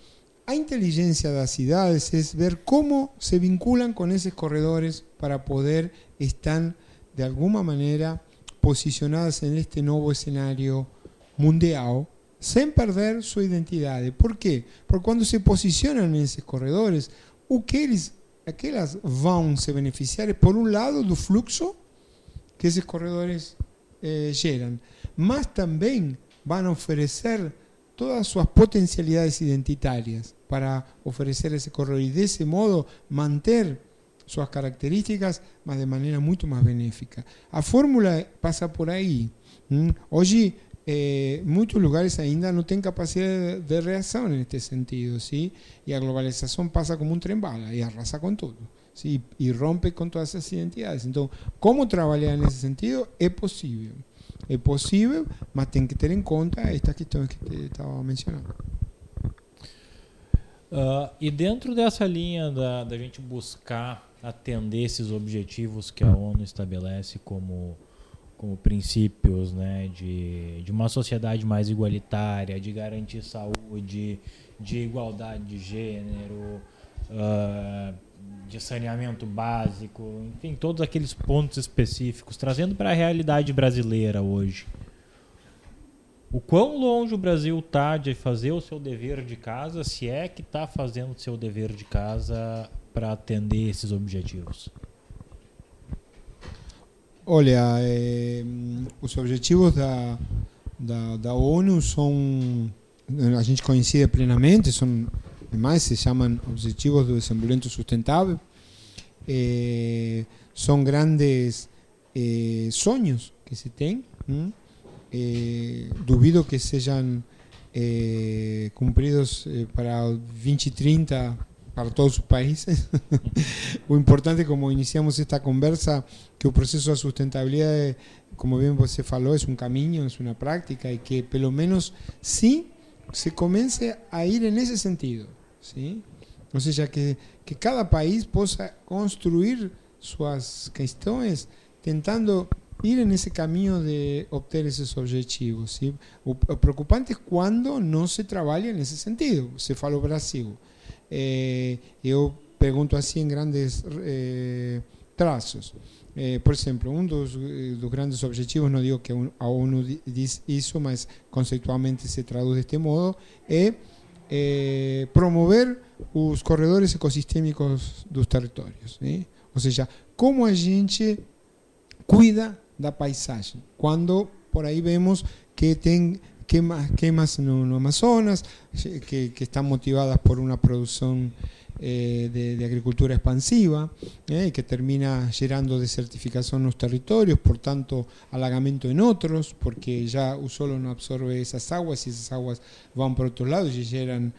Speaker 6: A inteligencia de las ciudades es ver cómo se vinculan con esos corredores para poder estar de alguna manera posicionadas en este nuevo escenario mundial sin perder su identidad. Por qué? Porque cuando se posicionan en esos corredores, o que aquelas vão se beneficiar por un lado do fluxo que esos corredores eh, geran, mas también van a ofrecer todas sus potencialidades identitarias para ofrecer ese corredor y de ese modo mantener sus características, mas de manera mucho más benéfica. A fórmula pasa por ahí. Hoy eh, muchos lugares ainda no tienen capacidad de, reacción en este sentido, ¿sí? Y la globalización pasa como un tren bala y arrasa con todo, ¿sí? Y rompe con todas esas identidades. Entonces, ¿cómo trabajar en ese sentido? Es posible. Es posible, mas tem que ter em conta estas questões que estava mencionando.
Speaker 4: Uh, e dentro dessa linha da, da gente buscar atender esses objetivos que a ONU estabelece como como princípios né, de, de uma sociedade mais igualitária, de garantir saúde, de igualdade de gênero, uh, de saneamento básico, enfim, todos aqueles pontos específicos, trazendo para a realidade brasileira hoje. O quão longe o Brasil está de fazer o seu dever de casa, se é que está fazendo o seu dever de casa para atender esses objetivos?
Speaker 6: Olha, eh, os objetivos da, da, da, ONU são, a gente coincide plenamente, são, mais se chamam Objetivos do Desenvolvimento Sustentável, eh, são grandes eh, sonhos que se tem, hum? duvido que sejam cumpridos para 2030 para todos os países. o importante, como iniciamos esta conversa, que o processo de sustentabilidade, como bem você falou, é um caminho, é uma prática e que, pelo menos, sim, se comece a ir nesse sentido. ¿sí? Ou seja, que, que cada país possa construir suas questões tentando ir nesse caminho de obter esses objetivos. ¿sí? O, o preocupante é quando não se trabalha nesse sentido. Você falou Brasil. Eh, eu pergunto assim em grandes eh, traços. Eh, por exemplo, um dos, dos, grandes objetivos, não digo que a ONU diz isso, mas conceitualmente se traduz deste modo, é promover os corredores ecossistêmicos dos territórios. Né? Ou seja, como a gente cuida da paisagem. Quando por aí vemos que tem quemas, quemas no, no Amazonas, que, están motivadas por una producción eh, de, agricultura expansiva, eh, que termina generando desertificación en los territorios, por tanto halagamiento en otros, porque ya solo no absorbe esas aguas y esas aguas van por otro lado y generan,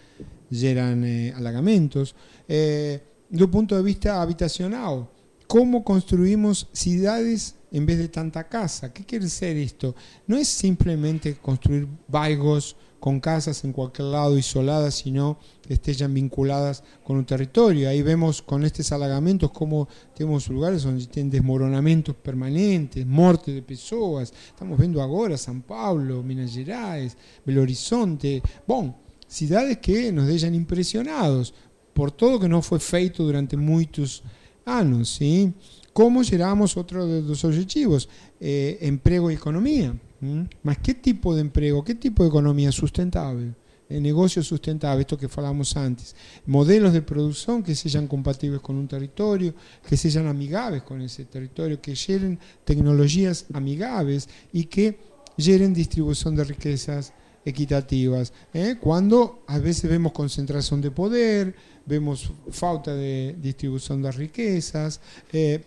Speaker 6: generan eh, halagamientos. Eh, un punto de vista habitacional, ¿cómo construimos ciudades en vez de tanta casa. ¿Qué quiere decir esto? No es simplemente construir baigos con casas en cualquier lado isoladas, sino que estén vinculadas con un territorio. Ahí vemos con estos halagamientos cómo tenemos lugares donde tienen desmoronamientos permanentes, muerte de personas. Estamos viendo ahora San Pablo, Minas Gerais, Belo Horizonte. Bueno, ciudades que nos dejan impresionados por todo que no fue feito durante muchos años, ¿sí? Como geramos otro de los objetivos, eh, empleo y economía. ¿m? Mas ¿qué tipo de empleo, qué tipo de economía sustentable? El negocio sustentable, esto que falamos antes. Modelos de producción que sean compatibles con un territorio, que sean amigables con ese territorio, que generen tecnologías amigables y que generen distribución de riquezas equitativas. ¿eh? Cuando a veces vemos concentración de poder, vemos falta de distribución de riquezas, eh,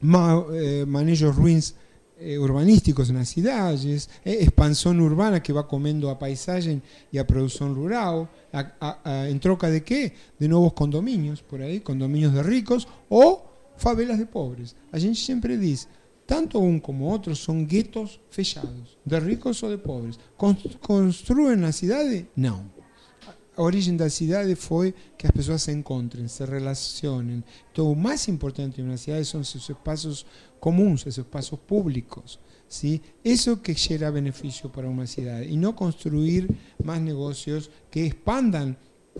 Speaker 6: ma- eh, manejos ruins eh, urbanísticos nas cidades, eh, expansão urbana que vai comendo a paisagem e a produção rural, a, a, a, troca de quê? De novos condomínios, por aí, condomínios de ricos ou favelas de pobres. A gente sempre diz, tanto um como outro são guetos fechados, de ricos ou de pobres. Con- Construem na cidade? Não. A origem da cidade foi que as pessoas se encontrem, se relacionem. Então, o mais importante em uma cidade são seus espaços comuns, seus espaços públicos. ¿sí? Eso que gera benefício para uma cidade. E não construir mais negócios que expandam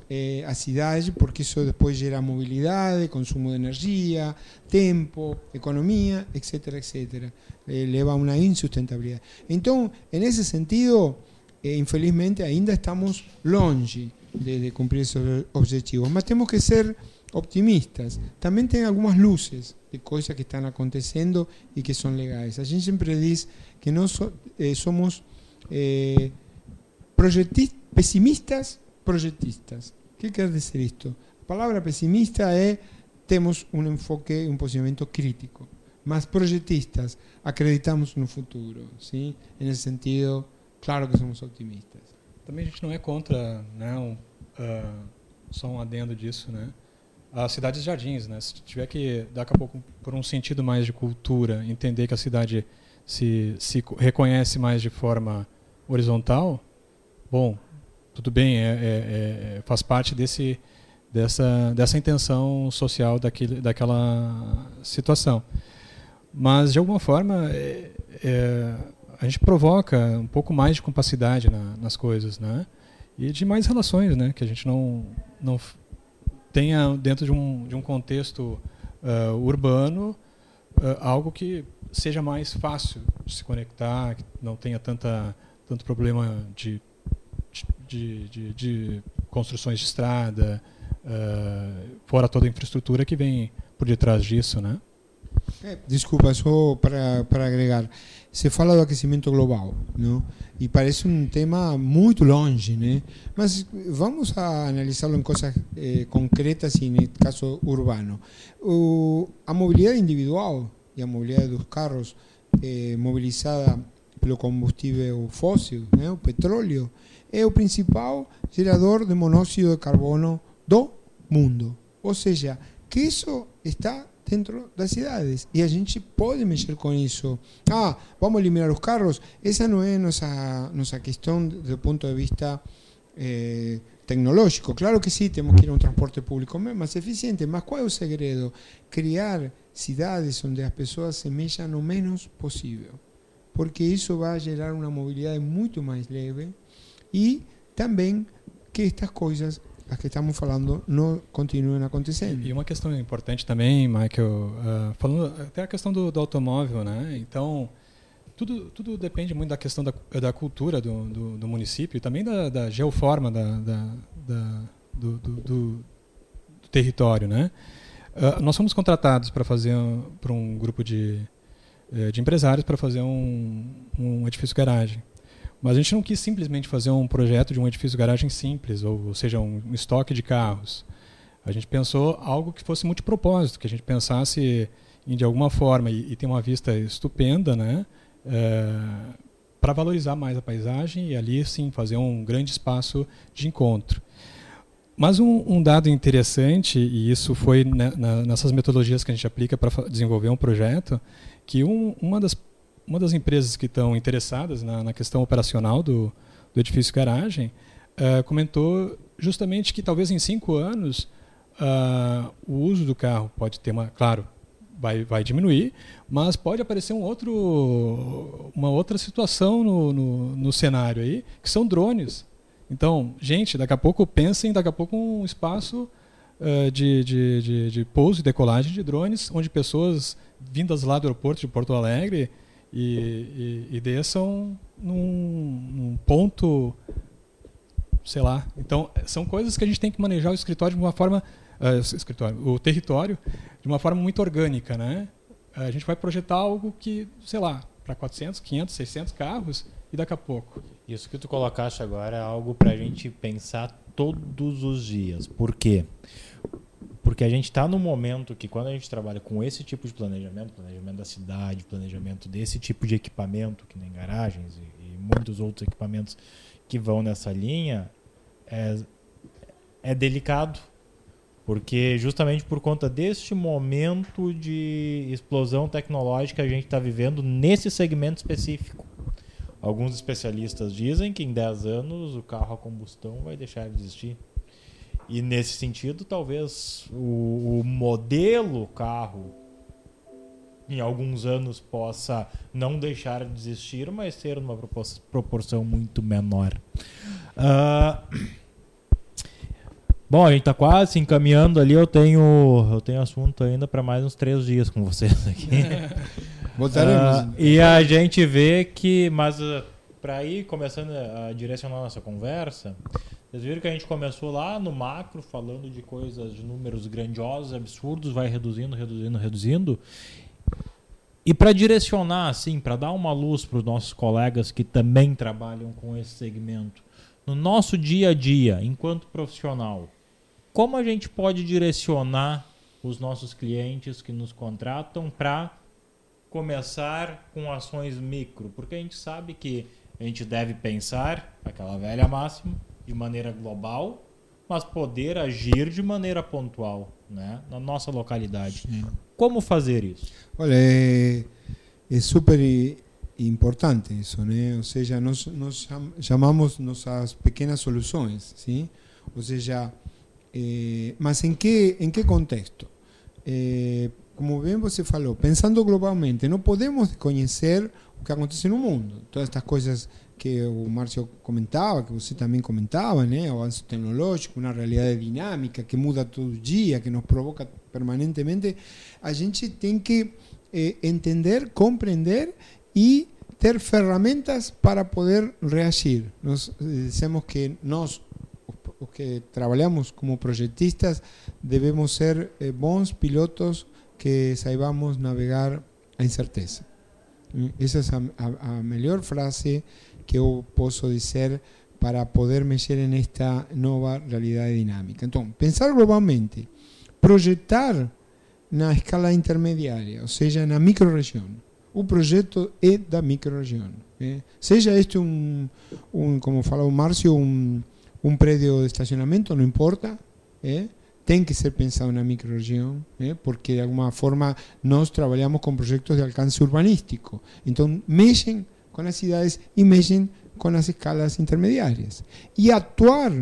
Speaker 6: eh, a cidade, porque isso depois gera mobilidade, consumo de energia, tempo, economia, etc. etc. Eh, leva a uma insustentabilidade. Então, nesse sentido, eh, infelizmente, ainda estamos longe de, de cumprir esos objetivos. Mas temos que ser optimistas. Também tem algumas luzes de coisas que estão acontecendo e que são legais. A gente sempre diz que nós so- eh, somos eh, proyectis- pesimistas projetistas. Que quer dizer isto? A palavra pessimista é temos um enfoque, um posicionamento crítico. Mas projetistas, acreditamos no futuro. ¿sí? Nesse sentido, claro que somos optimistas.
Speaker 5: Também a gente não é contra, né, um, ah, só um adendo disso, né? As cidades jardins, né? Se tiver que, daqui a pouco, por um sentido mais de cultura, entender que a cidade se, se co- reconhece mais de forma horizontal, bom, tudo bem, é, é- é- faz parte desse, dessa, dessa intenção social daquele, daquela situação. Mas, de alguma forma, é- é, a gente provoca um pouco mais de capacidade na- nas coisas, né? E de mais relações, né? Que a gente não, não tenha dentro de um, de um contexto ah, urbano ah, algo que seja mais fácil de se conectar, que não tenha tanta, tanto problema de, de, de, de construções de estrada, ah, fora toda a infraestrutura que vem por detrás disso, né?
Speaker 6: Desculpa, só para, para agregar. Se fala do aquecimento global, não? E parece um tema muito longe, né? Mas vamos analisá-lo em coisas eh, concretas e, no caso, urbano. O, a mobilidade individual e a mobilidade dos carros eh, mobilizada pelo combustível fóssil, né? o petróleo, é o principal gerador de monóxido de carbono do mundo. Ou seja, que isso está dentro das cidades e a gente pode mexer com isso. Ah, vamos eliminar os carros? Essa não é nossa nossa questão do ponto de vista eh, tecnológico. Claro que sim, temos que ir a um transporte público mais eficiente, mas qual é o segredo? Criar cidades onde as pessoas se mexam o menos possível, porque isso vai gerar uma mobilidade muito mais leve e também que estas coisas, as que estamos falando, não continuem acontecendo.
Speaker 5: E uma questão importante também, Michael, ah, falando até a questão do, do automóvel, né? Então, tudo, tudo depende muito da questão da, da cultura do, do, do município e também da, da geoforma da, da, da- do, do, território, né? Ah, nós fomos contratados para fazer um- por um grupo de, eh, de empresários para fazer um, um edifício garagem. Mas a gente não quis simplesmente fazer um projeto de um edifício garagem simples, ou, ou seja, um, estoque de carros. A gente pensou algo que fosse multipropósito, que a gente pensasse em, de alguma forma, e, e tem uma vista estupenda, né? para valorizar mais a paisagem e ali sim fazer um grande espaço de encontro. Mas um, um dado interessante, e isso foi né, na- nessas metodologias que a gente aplica para desenvolver um projeto, que um- uma, das, uma das empresas que estão interessadas na, na questão operacional do, do edifício garagem eh, comentou justamente que talvez em cinco anos ah, o uso do carro pode ter uma, claro, vai, vai diminuir, mas pode aparecer um outro, uma outra situação no, no, no cenário aí, que são drones. Então, gente, daqui a pouco pensem, daqui a pouco um espaço uh, de, de, de, de pouso e decolagem de drones, onde pessoas vindas lá do aeroporto de Porto Alegre e, e, e desçam num, num ponto sei lá. Então, são coisas que a gente tem que manejar o escritório de uma forma, uh, escritório, o território de uma forma muito orgânica, né? A gente vai projetar algo que, sei lá, para 400, 500, 600 carros e daqui a pouco.
Speaker 4: Isso que tu colocaste agora é algo para a gente pensar todos os dias. Por quê? Porque a gente está no momento que quando a gente trabalha com esse tipo de planejamento, planejamento da cidade, planejamento desse tipo de equipamento, que nem garagens e, e muitos outros equipamentos que vão nessa linha, é, é delicado. Porque justamente por conta deste momento de explosão tecnológica a gente está vivendo nesse segmento específico. Alguns especialistas dizem que em 10 anos o carro a combustão vai deixar de existir. E nesse sentido, talvez o, o modelo carro em alguns anos possa não deixar de existir, mas ter uma proporção muito menor. Uh, Bom, a gente está quase se encaminhando ali. Eu tenho, eu tenho assunto ainda para mais uns três dias com vocês aqui. Uh, e a gente vê que, mas uh, para ir começando a direcionar nossa conversa, vocês viram que a gente começou lá no macro, falando de coisas, de números grandiosos, absurdos, vai reduzindo, reduzindo, reduzindo. E para direcionar, assim, para dar uma luz para os nossos colegas que também trabalham com esse segmento, no nosso dia a dia, enquanto profissional, como a gente pode direcionar os nossos clientes que nos contratam para começar com ações micro? Porque a gente sabe que a gente deve pensar, aquela velha máxima, de maneira global, mas poder agir de maneira pontual, né? na nossa localidade. Sim. Como fazer isso?
Speaker 6: Olha, é, é super importante isso, né? Ou seja, nós, nós chamamos nossas pequenas soluções, sim? Ou seja, eh, mas em que, em que contexto? Eh, como bem você falou, pensando globalmente, não podemos conhecer o que acontece no mundo. Todas estas coisas que o Márcio comentava, que você também comentava, né? avanço tecnológico, uma realidade dinâmica que muda todo dia, que nos provoca permanentemente, a gente tem que eh, entender, compreender e ter ferramentas para poder reagir. Nós dizemos que nós os que trabalhamos como projetistas devemos ser eh, bons pilotos que saibamos navegar a incerteza. Essa é a, a, a melhor frase que eu posso dizer para poder mexer nesta nova realidade dinâmica. Então, pensar globalmente, projetar na escala intermediária, ou seja, na microrregião. O projeto é da microrregião. Eh? Seja este um, como falou o Márcio, um, um prédio de estacionamento, não importa, é? tem que ser pensado na microrregião, é? porque de alguma forma nós trabalhamos com projetos de alcance urbanístico. Então, mexem com as cidades e mexem com as escalas intermediárias. E atuar,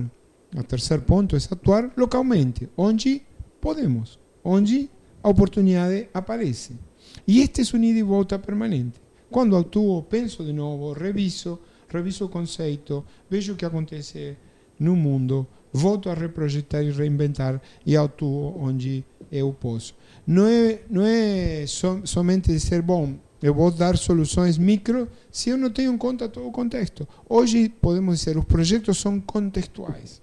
Speaker 6: o terceiro ponto é atuar localmente, onde podemos, onde a oportunidade aparece. E este é um ida e volta permanente. Quando atuo, penso de novo, reviso, reviso o conceito, vejo o que acontece no mundo, volto a reprojetar e reinventar e atuo onde eu posso. Não é, não é som, somente dizer, bom, eu vou dar soluções micro se eu não tenho em conta todo o contexto. Hoje podemos dizer, os projetos são contextuais,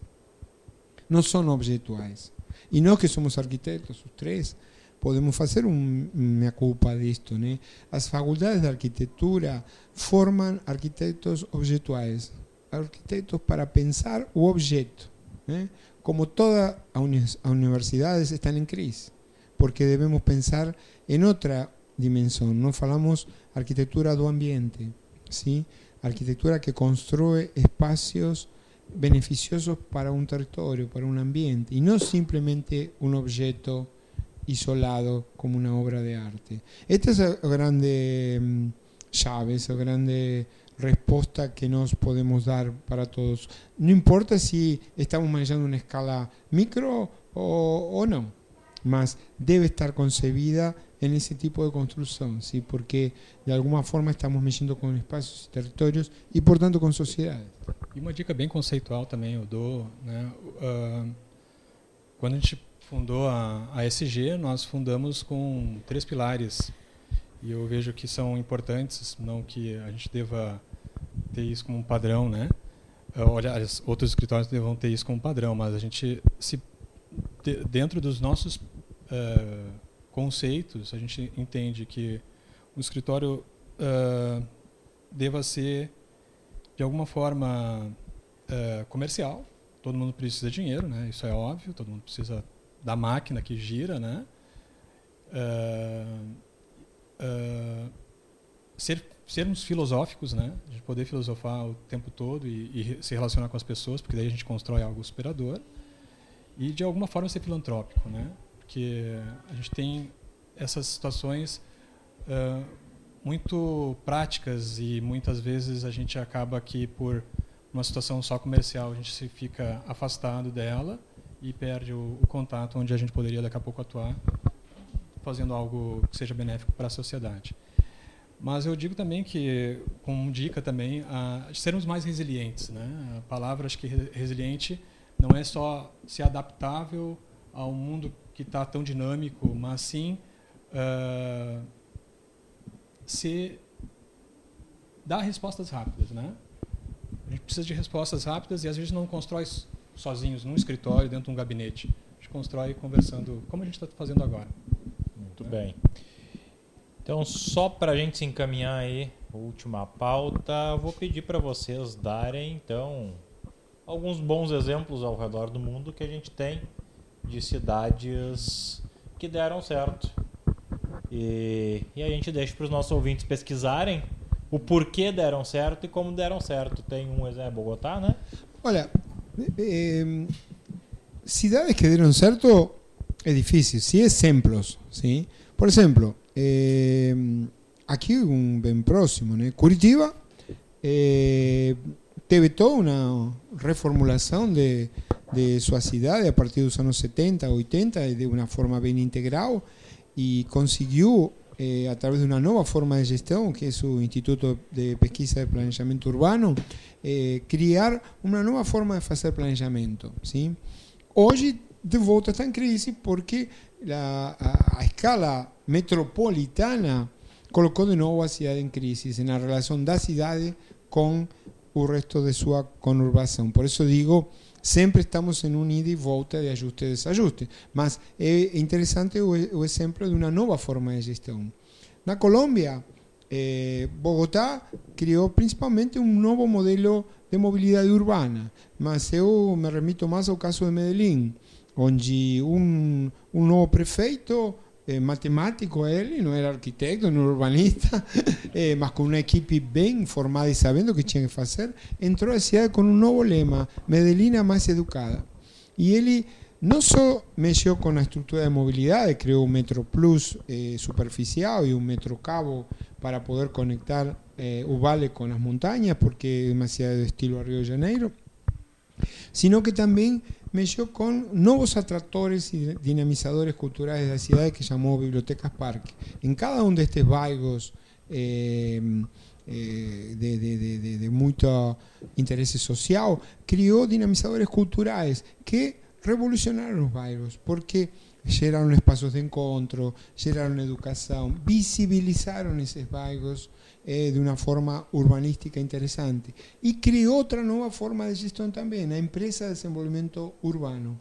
Speaker 6: não são objetuais. E nós que somos arquitetos, os três, podemos fazer um, uma culpa disto. Né? As faculdades de arquitetura formam arquitetos objetuais arquitetos para pensar o objeto. Né? Como todas as universidades estão em crise, porque devemos pensar em outra dimensão. Não falamos arquitetura do ambiente, sim? arquitetura que constrói espaços beneficiosos para um território, para um ambiente, e não simplesmente um objeto isolado como uma obra de arte. Esta é a grande hum, chave, essa grande respuesta que nos podemos dar para todos. No importa si estamos manejando una escala micro o no, mas debe estar concebida en ese tipo de construcción, ¿sí? porque de alguma forma estamos mexendo com espaços e territórios e, portanto, com sociedades.
Speaker 5: E uma dica bem conceitual também eu dou, né? Uh, quando a gente fundou a, a SG, nós fundamos com três pilares. E eu vejo que são importantes, não que a gente deva ter isso como um padrão, né? Olha, outros escritórios devam ter isso como padrão, mas a gente, se dentro dos nossos uh, conceitos, a gente entende que o escritório uh, deva ser, de alguma forma, uh, comercial. Todo mundo precisa de dinheiro, né? isso é óbvio, todo mundo precisa da máquina que gira. Né? ser sermos filosóficos, né? De poder filosofar o tempo todo e, e, se relacionar com as pessoas, porque daí a gente constrói algo superador. E de alguma forma ser filantrópico, né? Porque a gente tem essas situações uh, muito práticas e muitas vezes a gente acaba aqui por uma situação só comercial, a gente se fica afastado dela e perde o, o contato onde a gente poderia daqui a pouco atuar fazendo algo que seja benéfico para a sociedade. Mas eu digo também que, como dica também, a sermos mais resilientes. Né? A palavra, acho que resiliente não é só ser adaptável ao mundo que está tão dinâmico, mas sim uh, ser dar respostas rápidas, né? A gente precisa de respostas rápidas e às vezes não constrói sozinhos num escritório dentro de um gabinete. A gente constrói conversando, como a gente está fazendo agora.
Speaker 4: Muito bem. Então, só para a gente se encaminhar aí, última pauta, vou pedir para vocês darem, então, alguns bons exemplos ao redor do mundo que a gente tem de cidades que deram certo. E, e a gente deixa para os nossos ouvintes pesquisarem o porquê deram certo e como deram certo. Tem um exemplo, Bogotá, né?
Speaker 6: Olha, eh, cidades que deram certo é difícil. Sí, exemplos, ¿sí? Por exemplo, eh, aquí un bien próximo, ¿no? Curitiba eh, teve toda una reformulación de, de su ciudad a partir de los años 70, 80, de una forma bien integrada y consiguió eh, a través de una nueva forma de gestión, que es su Instituto de Pesquisa de Planeamiento Urbano, eh, criar una nueva forma de hacer planeamiento. ¿sí? Hoy de volta está en crisis porque la, a, escala metropolitana colocou de novo a cidade em crise na relação da cidade com o resto de sua conurbação. Por isso digo, sempre estamos em um ida e volta de ajuste e desajuste. Mas é interessante o, exemplo de uma nova forma de gestão. Na Colômbia, eh, Bogotá criou principalmente um novo modelo de mobilidade urbana, mas eu me remito mais ao caso de Medellín, onde um, um novo prefeito eh, matemático ele, não era arquiteto, não era urbanista, eh, mas com uma equipe bem formada e sabendo o que tinha que fazer, entrou à cidade com um novo lema, Medellín mais educada. E ele não só mexeu com a estrutura de mobilidade, criou o Metro Plus eh, superficial e um Metro Cabo para poder conectar eh, o Vale com as montanhas, porque é uma cidade de estilo Rio de Janeiro, sino que mexeu con nuevos atractores y dinamizadores culturales de la ciudad que llamó Bibliotecas Parque. En cada uno de estos bairros eh, eh, de, de, de, mucho interés social, crió dinamizadores culturales que revolucionaron los bairros, porque geraron espacios de encuentro, geraron educación, visibilizaron esos bairros eh, de una forma urbanística interesante. Y creó otra nueva forma de gestión también, la empresa de desenvolvimiento urbano.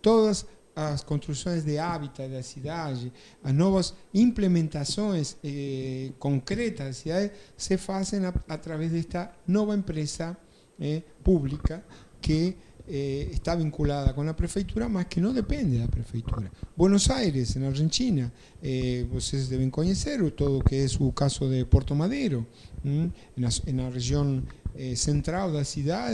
Speaker 6: Todas las construcciones de hábitat de la ciudad, las nuevas implementaciones eh, concretas de ciudades se hacen a, través de esta nueva empresa eh, pública que eh, está vinculada con la prefeitura, más que no depende de la prefeitura. Buenos Aires, en Argentina, eh, ustedes deben conocer todo lo que es su caso de Puerto Madero, en, la, región eh, central de la ciudad,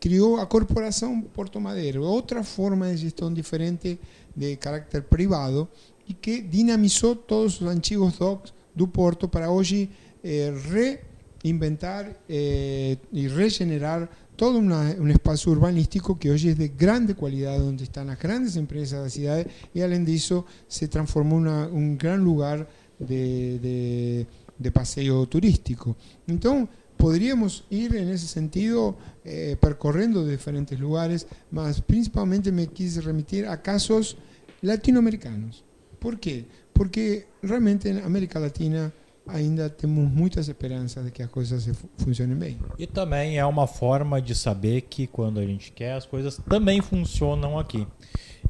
Speaker 6: crió a Corporación Puerto Madero, otra forma de gestión diferente de carácter privado y que dinamizó todos los antiguos docks do Porto para hoy reinventar y regenerar todo un espacio urbanístico que hoy es de grande calidad, donde están las grandes empresas de la ciudad y al eso se transformó en un gran lugar de, paseo turístico. Entonces, podríamos ir en ese sentido eh, percorriendo diferentes lugares, mas principalmente me quise remitir a casos latinoamericanos. ¿Por qué? Porque realmente en América Latina ainda temos muitas esperanças de que as coisas funcionem bem.
Speaker 4: E também é uma forma de saber que quando a gente quer, as coisas também funcionam aqui.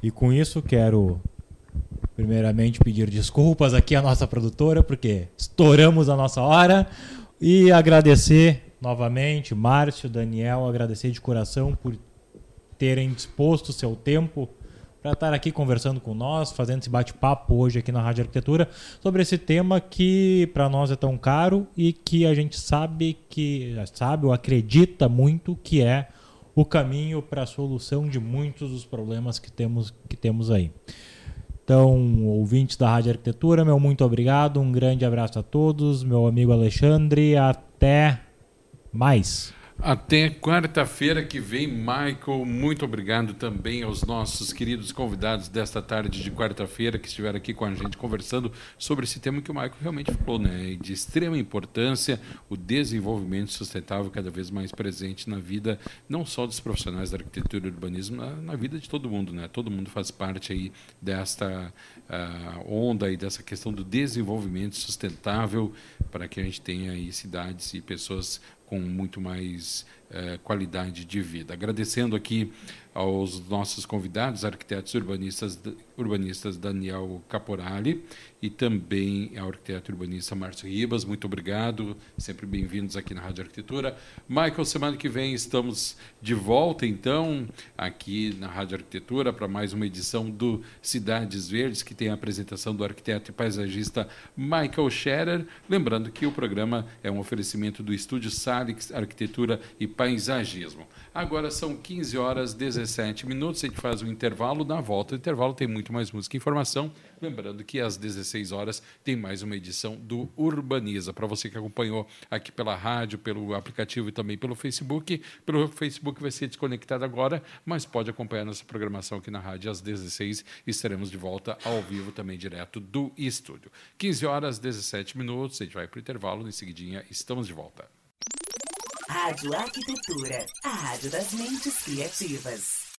Speaker 4: E com isso quero primeiramente pedir desculpas aqui à nossa produtora, porque estouramos a nossa hora. E agradecer novamente, Márcio, Daniel, agradecer de coração por terem disposto seu tempo para estar aqui conversando com nós, fazendo esse bate-papo hoje aqui na Rádio Arquitetura sobre esse tema que para nós é tão caro e que a gente sabe que sabe ou acredita muito que é o caminho para a solução de muitos dos problemas que temos que temos aí. Então, ouvintes da Rádio Arquitetura, meu muito obrigado, um grande abraço a todos, meu amigo Alexandre, até mais.
Speaker 3: Até quarta-feira que vem, Michael. Muito obrigado também aos nossos queridos convidados desta tarde de quarta-feira que estiveram aqui com a gente conversando sobre esse tema que o Michael realmente falou, né? De extrema importância, o desenvolvimento sustentável cada vez mais presente na vida, não só dos profissionais da arquitetura e urbanismo, na, na vida de todo mundo, né? Todo mundo faz parte aí desta uh, onda e dessa questão do desenvolvimento sustentável para que a gente tenha aí cidades e pessoas com muito mais eh, qualidade de vida. Agradecendo aqui aos nossos convidados, arquitetos urbanistas, urbanistas Daniel Caporali e também ao arquiteto urbanista Márcio Ribas. Muito obrigado, sempre bem-vindos aqui na Rádio Arquitetura. Michael, semana que vem estamos de volta, então, aqui na Rádio Arquitetura para mais uma edição do Cidades Verdes, que tem a apresentação do arquiteto e paisagista Michael Scherer. Lembrando que o programa é um oferecimento do Estúdio Salix Arquitetura e Paisagismo. Agora são 15 horas 17 minutos, a gente faz um intervalo. Na volta do intervalo tem muito mais música e informação. Lembrando que às 16 horas tem mais uma edição do Urbaniza. Para você que acompanhou aqui pela rádio, pelo aplicativo e também pelo Facebook, pelo Facebook vai ser desconectado agora, mas pode acompanhar nossa programação aqui na rádio às 16 estaremos de volta ao vivo também direto do estúdio. 15 horas 17 minutos, a gente vai para o intervalo, em seguidinha estamos de volta.
Speaker 1: Rádio Arquitetura, a rádio das mentes criativas.